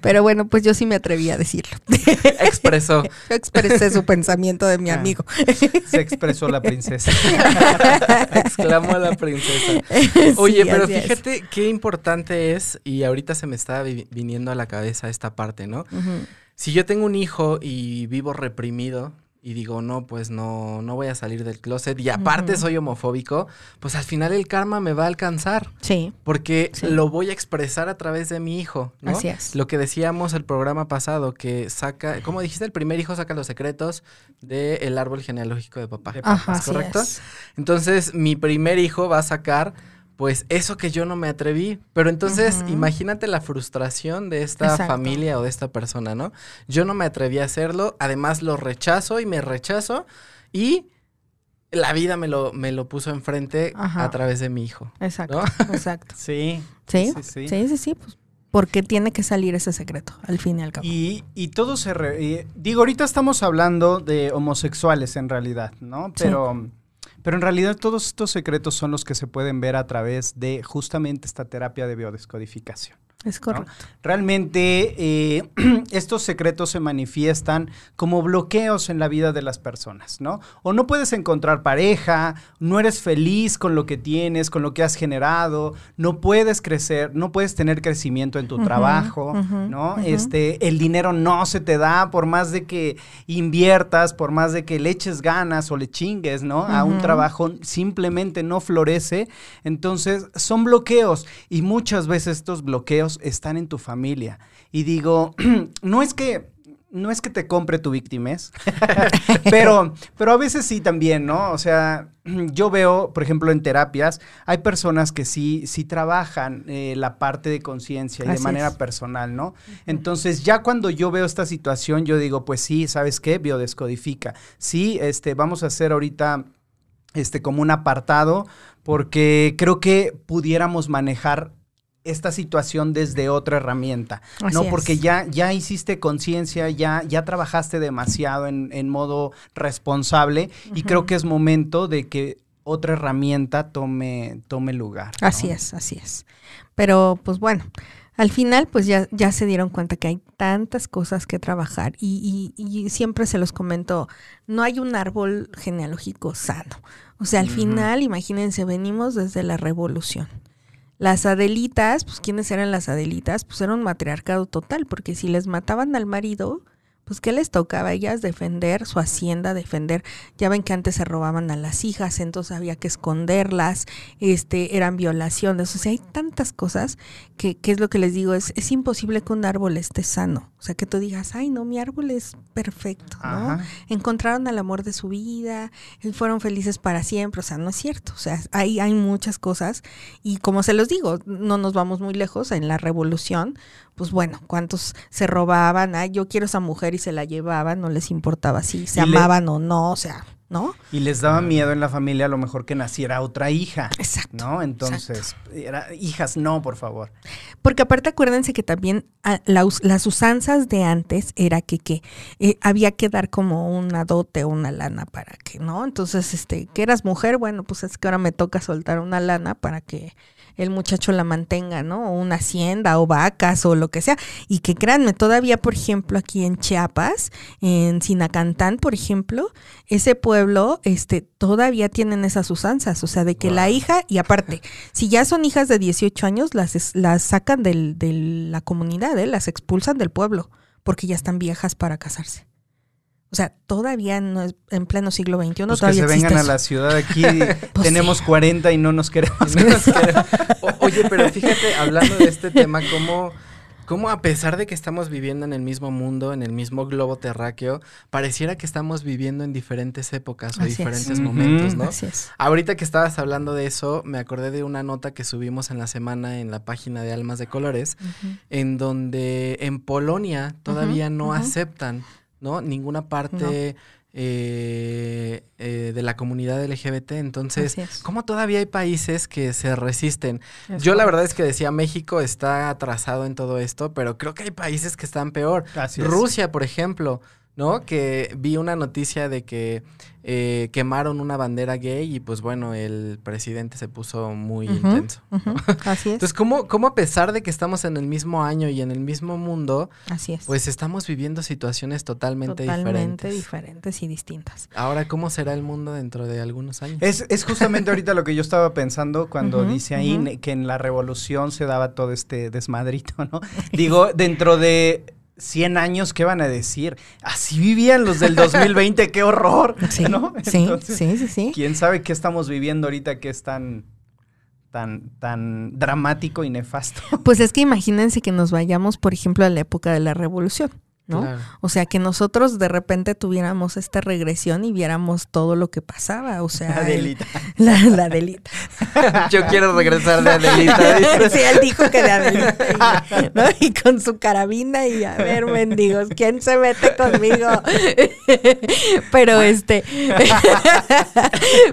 Pero bueno, pues yo sí me atreví a decirlo. <laughs> Expresó. Yo expresé su pensamiento de mi Ah. amigo. Se expresó la princesa. Exclamó la princesa. Oye, Sí, pero es. fíjate qué importante es, y ahorita se me está vi- viniendo a la cabeza esta parte, ¿no? Si yo tengo un hijo y vivo reprimido y digo, no, pues no, no voy a salir del closet y aparte soy homofóbico, pues al final el karma me va a alcanzar. Sí, Porque Sí. lo voy a expresar a través de mi hijo, ¿no? Así es. Lo que decíamos el programa pasado, que saca, como dijiste, el primer hijo saca los secretos del árbol genealógico de papá. De Ajá, ¿Es así correcto? es. Entonces, mi primer hijo va a sacar, pues, eso que yo no me atreví. Pero entonces, imagínate la frustración de esta Exacto. familia o de esta persona, ¿no? Yo no me atreví a hacerlo, además lo rechazo y me rechazo y la vida me lo, me lo puso enfrente Ajá. a través de mi hijo. Exacto, ¿No? exacto. <laughs> Sí. Sí, Sí, sí. sí, sí, sí, pues, porque tiene que salir ese secreto, al fin y al cabo. Y, y todo se... re- y- digo, ahorita estamos hablando de homosexuales en realidad, ¿no? Sí. Pero, en realidad todos estos secretos son los que se pueden ver a través de justamente esta terapia de biodescodificación. Es correcto. Realmente eh, <clears throat> estos secretos se manifiestan como bloqueos en la vida de las personas, ¿no? O no puedes encontrar pareja, no eres feliz con lo que tienes, con lo que has generado, no puedes crecer, no puedes tener crecimiento en tu trabajo, ¿no? Este, el dinero no se te da por más de que inviertas, por más de que le eches ganas o le chingues, ¿no? A un trabajo simplemente no florece. Entonces, son bloqueos y muchas veces estos bloqueos están en tu familia. Y digo, <clears throat> no es que no es que te compre tu víctimas, <laughs> pero, pero a veces sí también, ¿no? O sea, <clears throat> yo veo, por ejemplo, en terapias, hay personas que sí, sí trabajan eh, la parte de conciencia y de manera es. personal, ¿no? Entonces, ya cuando yo veo esta situación, yo digo, pues sí, ¿sabes qué? Biodescodifica. Sí, este, vamos a hacer ahorita este, como un apartado, porque creo que pudiéramos manejar esta situación desde otra herramienta, Así ¿no? es. Porque ya, ya hiciste conciencia, ya, ya trabajaste demasiado en, en modo responsable y creo que es momento de que otra herramienta tome, tome lugar. ¿no? Así es, así es. Pero pues bueno, al final pues ya, ya se dieron cuenta que hay tantas cosas que trabajar y, y- y siempre se los comento, no hay un árbol genealógico sano. O sea, al final, imagínense, venimos desde la revolución. Las Adelitas, pues ¿quiénes eran las Adelitas? Pues era un matriarcado total, porque si les mataban al marido, pues ¿qué les tocaba a ellas? Defender su hacienda, defender, ya ven que antes se robaban a las hijas, entonces había que esconderlas, este, eran violaciones, o sea, hay tantas cosas que, que es lo que les digo, es, es imposible que un árbol esté sano, o sea, que tú digas, ay, no, mi árbol es perfecto, ¿no? Encontraron al amor de su vida, fueron felices para siempre, o sea, no es cierto, o sea, hay, hay muchas cosas y como se los digo, no nos vamos muy lejos en la revolución, pues bueno, cuántos se robaban, ay, yo quiero esa mujer y se la llevaban, no les importaba si se amaban o no, o sea, ¿no? Y les daba miedo en la familia a lo mejor que naciera otra hija. Exacto. ¿No? Entonces, Era, hijas, no, por favor. Porque aparte acuérdense que también ah, las usanzas de antes era que, que eh, había que dar como una dote o una lana para que, ¿no? Entonces, este, que eras mujer, bueno, pues es que ahora me toca soltar una lana para que el muchacho la mantenga, ¿no? O una hacienda o vacas o lo que sea. Y que créanme, todavía, por ejemplo, aquí en Chiapas, en Sinacantán, por ejemplo, ese pueblo, este, todavía tienen esas usanzas. O sea, de que la hija, y aparte, <laughs> si ya son hijas de 18 años, las, las sacan del, de la comunidad, ¿eh? las expulsan del pueblo, porque ya están viejas para casarse. O sea, todavía no es en pleno siglo XXI. Pues que se vengan a la ciudad aquí. <laughs> Pues tenemos 40 y no nos queremos. oye, pero fíjate, hablando de este tema, ¿cómo, cómo a pesar de que estamos viviendo en el mismo mundo, en el mismo globo terráqueo, pareciera que estamos viviendo en diferentes épocas o diferentes momentos, ¿no? Así es. Ahorita que estabas hablando de eso, me acordé de una nota que subimos en la semana en la página de Almas de Colores, en donde en Polonia todavía no aceptan ¿no? Ninguna parte eh, eh, de la comunidad LGBT. Entonces, ¿cómo todavía hay países que se resisten? Yo la verdad es que decía México está atrasado en todo esto, pero creo que hay países que están peor. Rusia, por ejemplo. ¿No? Que vi una noticia de que eh, quemaron una bandera gay y pues bueno, el presidente se puso muy intenso. Así es. Entonces, ¿cómo, ¿cómo, a pesar de que estamos en el mismo año y en el mismo mundo, Así es. pues estamos viviendo situaciones totalmente, totalmente diferentes. y distintas. Ahora, ¿cómo será el mundo dentro de algunos años? Es, es justamente ahorita lo que yo estaba pensando cuando dice ahí que en la revolución se daba todo este desmadrito, ¿no? <laughs> Digo, dentro de 100 años, ¿qué van a decir? Así vivían los del 2020, qué horror. <laughs> Sí, ¿no? sí, sí, sí, ¿Quién sabe qué estamos viviendo ahorita que es tan, tan, tan dramático y nefasto? Pues es que imagínense que nos vayamos, por ejemplo, a la época de la revolución. ¿No? O sea, que nosotros de repente tuviéramos esta regresión y viéramos todo lo que pasaba, o sea... Adelita. <laughs> la, la, Adelita. <laughs> Yo quiero regresar de Adelita. <laughs> sí, él dijo que de Adelita. Y, ¿no? y con su carabina y a ver, mendigos, ¿quién se mete conmigo? pero este...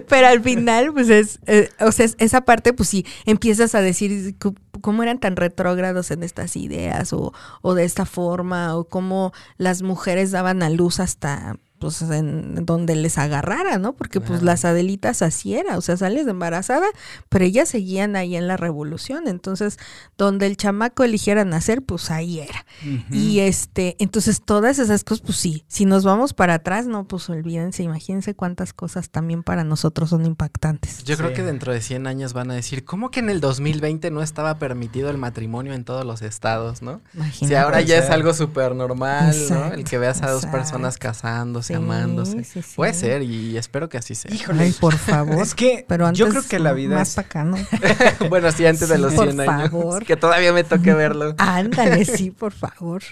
pero al final, pues es... Eh, o sea, esa parte, pues sí, empiezas a decir cómo eran tan retrógrados en estas ideas o, o de esta forma o cómo las mujeres daban a luz hasta pues en donde les agarrara, ¿no? Porque pues las Adelitas así era, o sea, sales de embarazada, pero ellas seguían ahí en la revolución, entonces donde el chamaco eligiera nacer, pues ahí era. Y este, entonces todas esas cosas, pues sí, si nos vamos para atrás, no, pues olvídense, imagínense cuántas cosas también para nosotros son impactantes. Yo creo que dentro de 100 años van a decir, ¿cómo que en el 2020 no estaba permitido el matrimonio en todos los estados, ¿no? Si ahora ya es algo súper normal, ¿no? El que veas a dos personas casándose amándose. Puede ser y espero que así sea. Híjole, por favor. Es que Pero yo creo que la vida más es... <laughs> bueno, sí, antes de los 100 años. Favor. Que todavía me toque verlo. Ándale, <laughs> sí, por favor.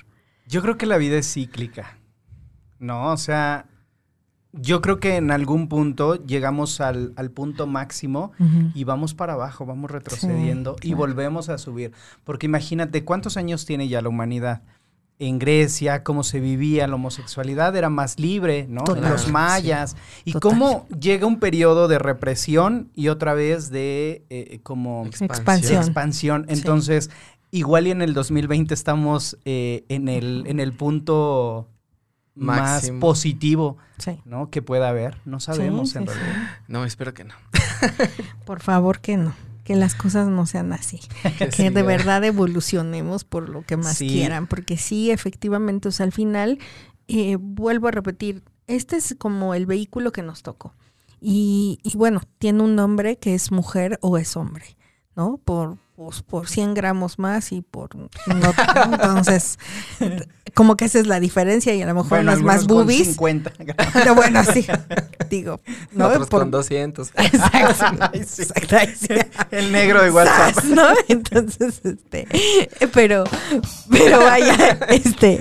Yo creo que la vida es cíclica. No, o sea, yo creo que en algún punto llegamos al, punto máximo y vamos para abajo, vamos retrocediendo y volvemos a subir. Porque imagínate, ¿cuántos años tiene ya la humanidad? En Grecia, cómo se vivía la homosexualidad, era más libre, ¿no? los mayas. Y cómo llega un periodo de represión y otra vez de eh, como expansión. expansión. Entonces, igual y en el 2020 estamos eh, en, el, en el punto más positivo, ¿no? Que pueda haber. No sabemos en realidad. No, espero que no. <laughs> Por favor que no que las cosas no sean así, <laughs> que de verdad evolucionemos por lo que más quieran, porque sí, efectivamente, o sea, al final, eh, vuelvo a repetir, este es como el vehículo que nos tocó. Y, y, bueno, tiene un nombre que es mujer o es hombre, ¿no? Por, pues por 100 gramos más y por no, entonces <laughs> como que esa es la diferencia y a lo mejor Bueno, unas más algunos con boobies 50 <laughs> pero bueno sí digo no Otros Por- con 200. <laughs> exacto, Ay, sí. exacto. El negro de WhatsApp. Sas, ¿no? Entonces, este, pero, pero vaya, este,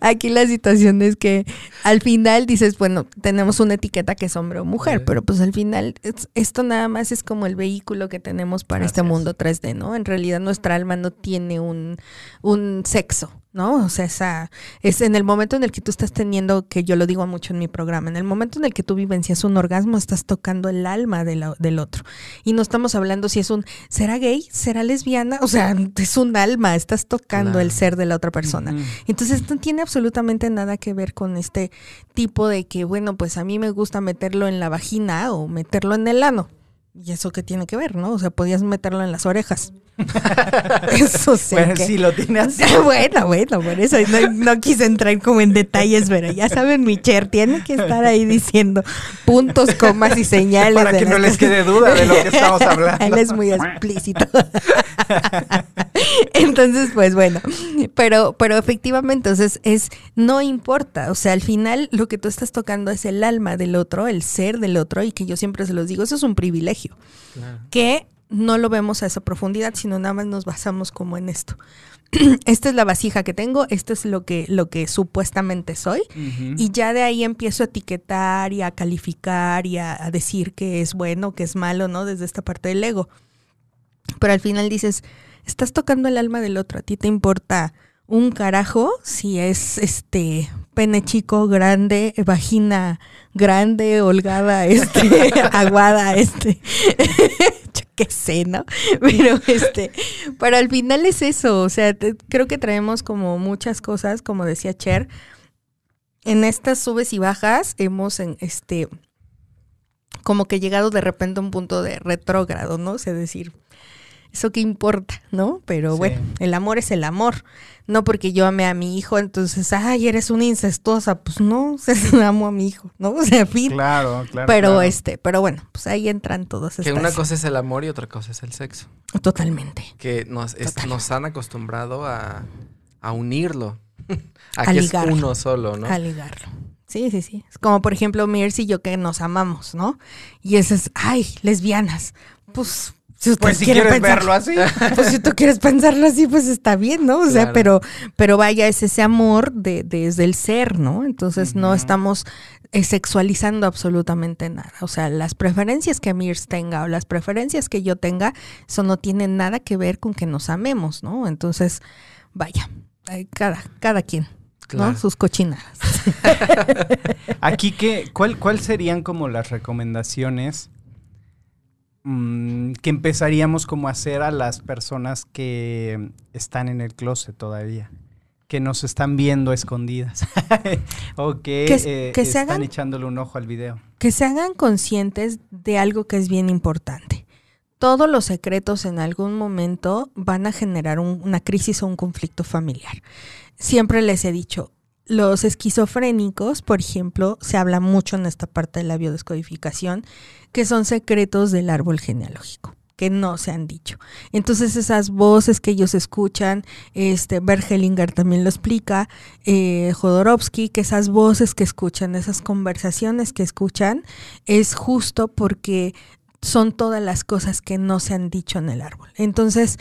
aquí la situación es que al final dices, bueno, tenemos una etiqueta que es hombre o mujer, Sí. pero pues al final es- esto nada más es como el vehículo que tenemos para este Así es. mundo 3D, ¿no? En realidad nuestra alma no tiene un, un sexo. ¿No? O sea, esa, es en el momento en el que tú estás teniendo, que yo lo digo mucho en mi programa, en el momento en el que tú vivencias un orgasmo, estás tocando el alma de la- del otro. Y no estamos hablando si es un, ¿será gay? ¿Será lesbiana? O sea, <laughs> es un alma, estás tocando Claro. el ser de la otra persona. Entonces no tiene absolutamente nada que ver con este tipo de que, bueno, pues a mí me gusta meterlo en la vagina o meterlo en el ano. ¿Y eso qué tiene que ver, no? O sea, podías meterlo en las orejas. <laughs> eso sé Bueno, que- sí, lo tiene así. <laughs> bueno, bueno, por eso no, no quise entrar como en detalles, pero ya saben, mi Cher tiene que estar ahí diciendo puntos, comas y señales. Para que las no les quede duda de lo que estamos hablando. Él es muy explícito. <laughs> Entonces, pues bueno, pero, pero efectivamente, entonces es, no importa, o sea, al final lo que tú estás tocando es el alma del otro, el ser del otro, y que yo siempre se los digo, eso es un privilegio Claro. que no lo vemos a esa profundidad, sino nada más nos basamos como en esto. <clears throat> Esta es la vasija que tengo, esto es lo que, lo que supuestamente soy. Y ya de ahí empiezo a etiquetar y a calificar y a, a decir que es bueno, que es malo, ¿no? Desde esta parte del ego. Pero al final dices, estás tocando el alma del otro, a ti te importa un carajo si es este pene chico, grande, vagina grande, holgada, este, <laughs> aguada, este. <laughs> Qué sé, ¿no? Pero este, pero al final es eso, o sea, creo que traemos como muchas cosas, como decía Cher, en estas subes y bajas hemos en este como que llegado de repente a un punto de retrógrado, ¿no? O sea, decir, eso qué importa, ¿no? Pero Sí. bueno, el amor es el amor. No porque yo ame a mi hijo, entonces, ay, eres una incestuosa. Pues no, <laughs> o sea, amo a mi hijo, ¿no? O sea, fin. Claro, claro. pero claro. este, pero bueno, pues ahí entran todas Que una cosa es el amor y otra cosa es el sexo. Totalmente. Que nos, es- Total. nos han acostumbrado a, a unirlo. <laughs> A Aquí es ligarlo. uno solo, ¿no? A ligarlo. Sí, sí, sí. Es como por ejemplo Mirce y yo que nos amamos, ¿no? Y eso es, ay, lesbianas. Pues, si usted Pues si quiere quieres pensar- verlo así. <laughs> Pues si tú quieres pensarlo así, pues está bien, ¿no? O sea, Claro. pero, pero vaya, es ese amor de, desde el ser, ¿no? Entonces no estamos eh, sexualizando absolutamente nada. O sea, las preferencias que Mirs tenga o las preferencias que yo tenga, eso no tiene nada que ver con que nos amemos, ¿no? Entonces, vaya, eh, cada, cada quien, Claro. ¿no? Sus cochinadas. <laughs> Aquí, ¿qué, cuál, ¿cuál serían como las recomendaciones mm, que empezaríamos como a hacer a las personas que están en el closet todavía? Que nos están viendo escondidas. <laughs> o que, eh, que se están hagan- echándole un ojo al video. que se hagan conscientes de algo que es bien importante. Todos los secretos en algún momento van a generar un- una crisis o un conflicto familiar. Siempre les he dicho, los esquizofrénicos, por ejemplo, se habla mucho en esta parte de la biodescodificación, que son secretos del árbol genealógico que no se han dicho. Entonces esas voces que ellos escuchan, este Bergelinger también lo explica, eh, Jodorowsky, que esas voces que escuchan, esas conversaciones que escuchan, es justo porque son todas las cosas que no se han dicho en el árbol. Entonces,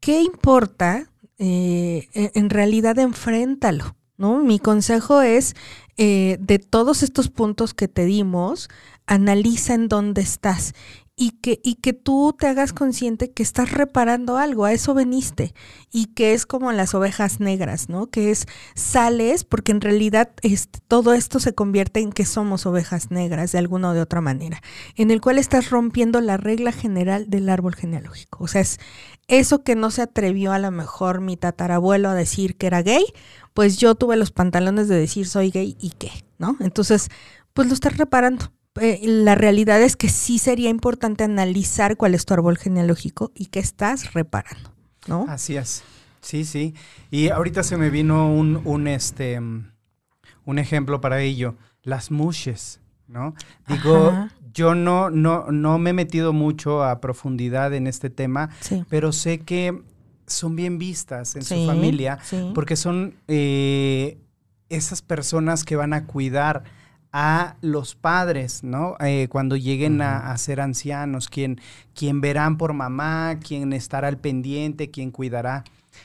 ¿qué importa? Eh, en realidad, enfréntalo. ¿No? Mi consejo es, eh, de todos estos puntos que te dimos, analiza en dónde estás y que, y que tú te hagas consciente que estás reparando algo, a eso veniste, y que es como las ovejas negras, ¿no? Que es sales, porque en realidad este, todo esto se convierte en que somos ovejas negras de alguna o de otra manera, en el cual estás rompiendo la regla general del árbol genealógico. O sea, es eso que no se atrevió a lo mejor mi tatarabuelo a decir que era gay, pues yo tuve los pantalones de decir soy gay y qué, ¿no? Entonces, pues lo estás reparando eh, la realidad es que sí sería importante analizar cuál es tu árbol genealógico y qué estás reparando, ¿no? Así es. Sí, sí. Y ahorita se me vino un, un, este, un ejemplo para ello. Las mushes. ¿no? Digo, yo no, no, no me he metido mucho a profundidad en este tema, pero sé que son bien vistas en su familia porque son eh, esas personas que van a cuidar a los padres, ¿no? Eh, cuando lleguen a, ser ancianos, quien, quien verán por mamá, quien estará al pendiente, quien cuidará.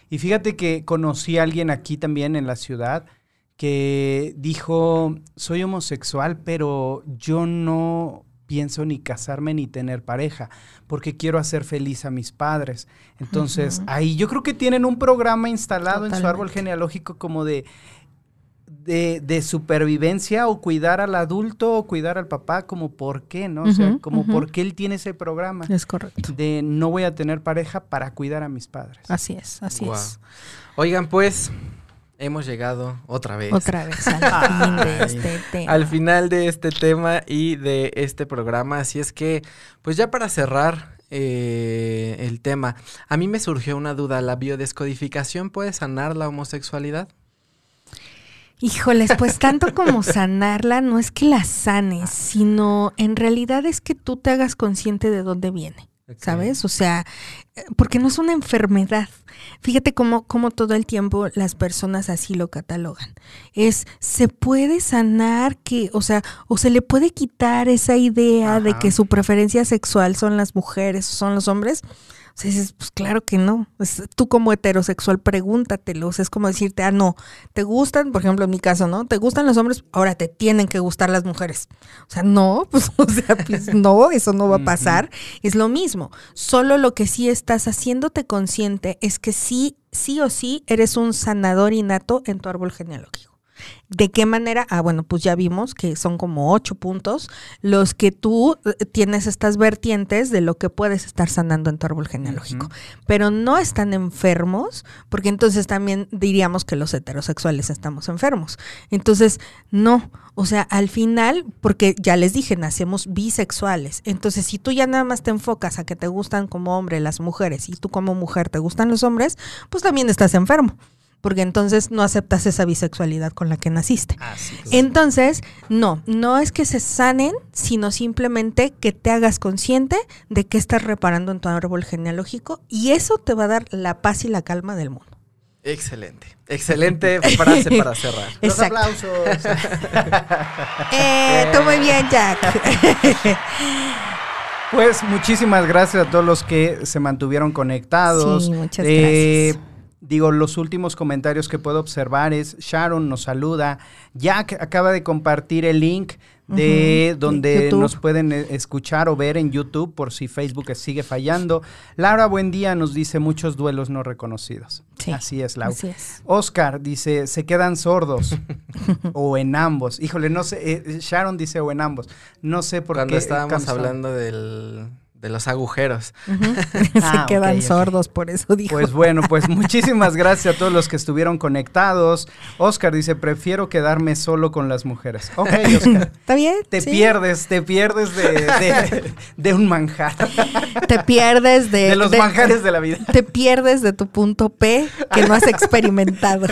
Y fíjate que conocí a alguien aquí también en la ciudad que dijo, soy homosexual, pero yo no pienso ni casarme ni tener pareja, porque quiero hacer feliz a mis padres. Entonces, ahí yo creo que tienen un programa instalado en su árbol genealógico como de, de, supervivencia o cuidar al adulto o cuidar al papá, como por qué, ¿no? o sea, como por qué él tiene ese programa. Es correcto. De no voy a tener pareja para cuidar a mis padres. Así es, así es. Oigan, pues, hemos llegado otra vez. Otra vez al <laughs> fin de este tema. Al final de este tema y de este programa. Así es que, pues ya para cerrar eh, el tema, a mí me surgió una duda. ¿La biodescodificación puede sanar la homosexualidad? Híjoles, pues tanto <laughs> como sanarla, no es que la sanes, sino en realidad es que tú te hagas consciente de dónde viene. ¿Sabes? O sea, eh, porque no es una enfermedad. Fíjate cómo, cómo todo el tiempo las personas así lo catalogan. Es, se puede sanar que, o sea, o se le puede quitar esa idea de que su preferencia sexual son las mujeres o son los hombres. O sea, dices, pues claro que no. tú como heterosexual pregúntatelo. O sea, es como decirte, ah, no, te gustan, por ejemplo, en mi caso, ¿no? Te gustan los hombres, ahora te tienen que gustar las mujeres. O sea, no, <laughs> pues, o sea, pues <laughs> no, eso no va a pasar. Es lo mismo. Solo lo que sí estás haciéndote consciente es que sí, sí o sí eres un sanador innato en tu árbol genealógico. ¿De qué manera? Ah, bueno, pues ya vimos que son como ocho puntos los que tú eh, tienes estas vertientes de lo que puedes estar sanando en tu árbol genealógico. Pero no están enfermos, porque entonces también diríamos que los heterosexuales estamos enfermos. Entonces, no. O sea, al final, porque ya les dije, nacemos bisexuales. Entonces, si tú ya nada más te enfocas a que te gustan como hombre las mujeres y tú como mujer te gustan los hombres, pues también estás enfermo porque entonces no aceptas esa bisexualidad con la que naciste. Entonces, no, no es que se sanen, sino simplemente que te hagas consciente de que estás reparando en tu árbol genealógico y eso te va a dar la paz y la calma del mundo. Excelente, excelente frase <laughs> para cerrar. Los aplausos. <laughs> eh, tú muy bien, Jack. Pues muchísimas gracias a todos los que se mantuvieron conectados. Sí, muchas gracias. Eh, Digo, los últimos comentarios que puedo observar es Sharon nos saluda, Jack acaba de compartir el link de donde nos pueden eh, escuchar o ver en YouTube por si Facebook sigue fallando. Laura, buen día, nos dice muchos duelos no reconocidos. Sí, así es, Laura. Oscar dice, se quedan sordos <laughs> o en ambos. Híjole, no sé, eh, Sharon dice o en ambos. No sé por qué. Cuando estábamos hablando del de los agujeros. Se ah, quedan sordos, por eso dijo. Pues bueno, pues <laughs> muchísimas gracias a todos los que estuvieron conectados. Oscar dice, prefiero quedarme solo con las mujeres. Ok, <laughs> Oscar. ¿Está bien? Te pierdes, te pierdes <laughs> de, un manjar. Te pierdes de... De los manjares de la vida. Te pierdes de tu punto P que no has experimentado.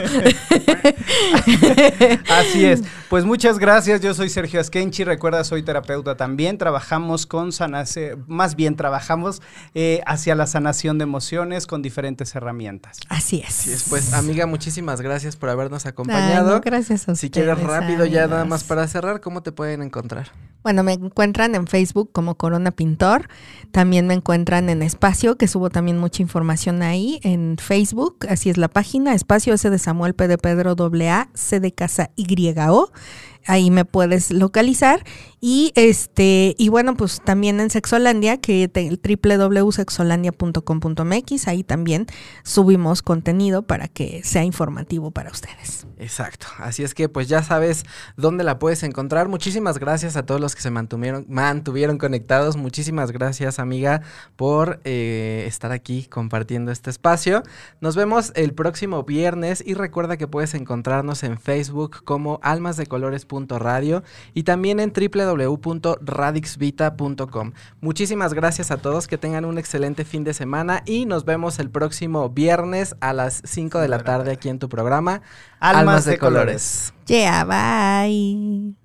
Así es. Pues muchas gracias. Yo soy Sergio Askenchi. Recuerda, soy terapeuta también. Trabajamos con Sanase, más bien trabajamos eh, hacia la sanación de emociones con diferentes herramientas. Así es. Pues, amiga, muchísimas gracias por habernos acompañado. gracias a Si quieres rápido, ya nada más para cerrar, ¿cómo te pueden encontrar? Bueno, me encuentran en Facebook como Corona Pintor. También me encuentran en Espacio, que subo también mucha información ahí en Facebook. Así es la página, Espacio S de Samuel P de Pedro AA, C de Casa YO ahí me puedes localizar. Y este, y bueno, pues también en Sexolandia, que www.sexolandia.com.mx, ahí también subimos contenido para que sea informativo para ustedes. Exacto. Así es que pues ya sabes dónde la puedes encontrar. Muchísimas gracias a todos los que se mantuvieron, mantuvieron conectados. Muchísimas gracias, amiga, por eh, estar aquí compartiendo este espacio. Nos vemos el próximo viernes y recuerda que puedes encontrarnos en Facebook como Almas de Colores radio y también en www.radixvita.com. Muchísimas gracias a todos, que tengan un excelente fin de semana y nos vemos el próximo viernes a las 5 de la tarde aquí en tu programa Almas, de, colores. Yeah, bye.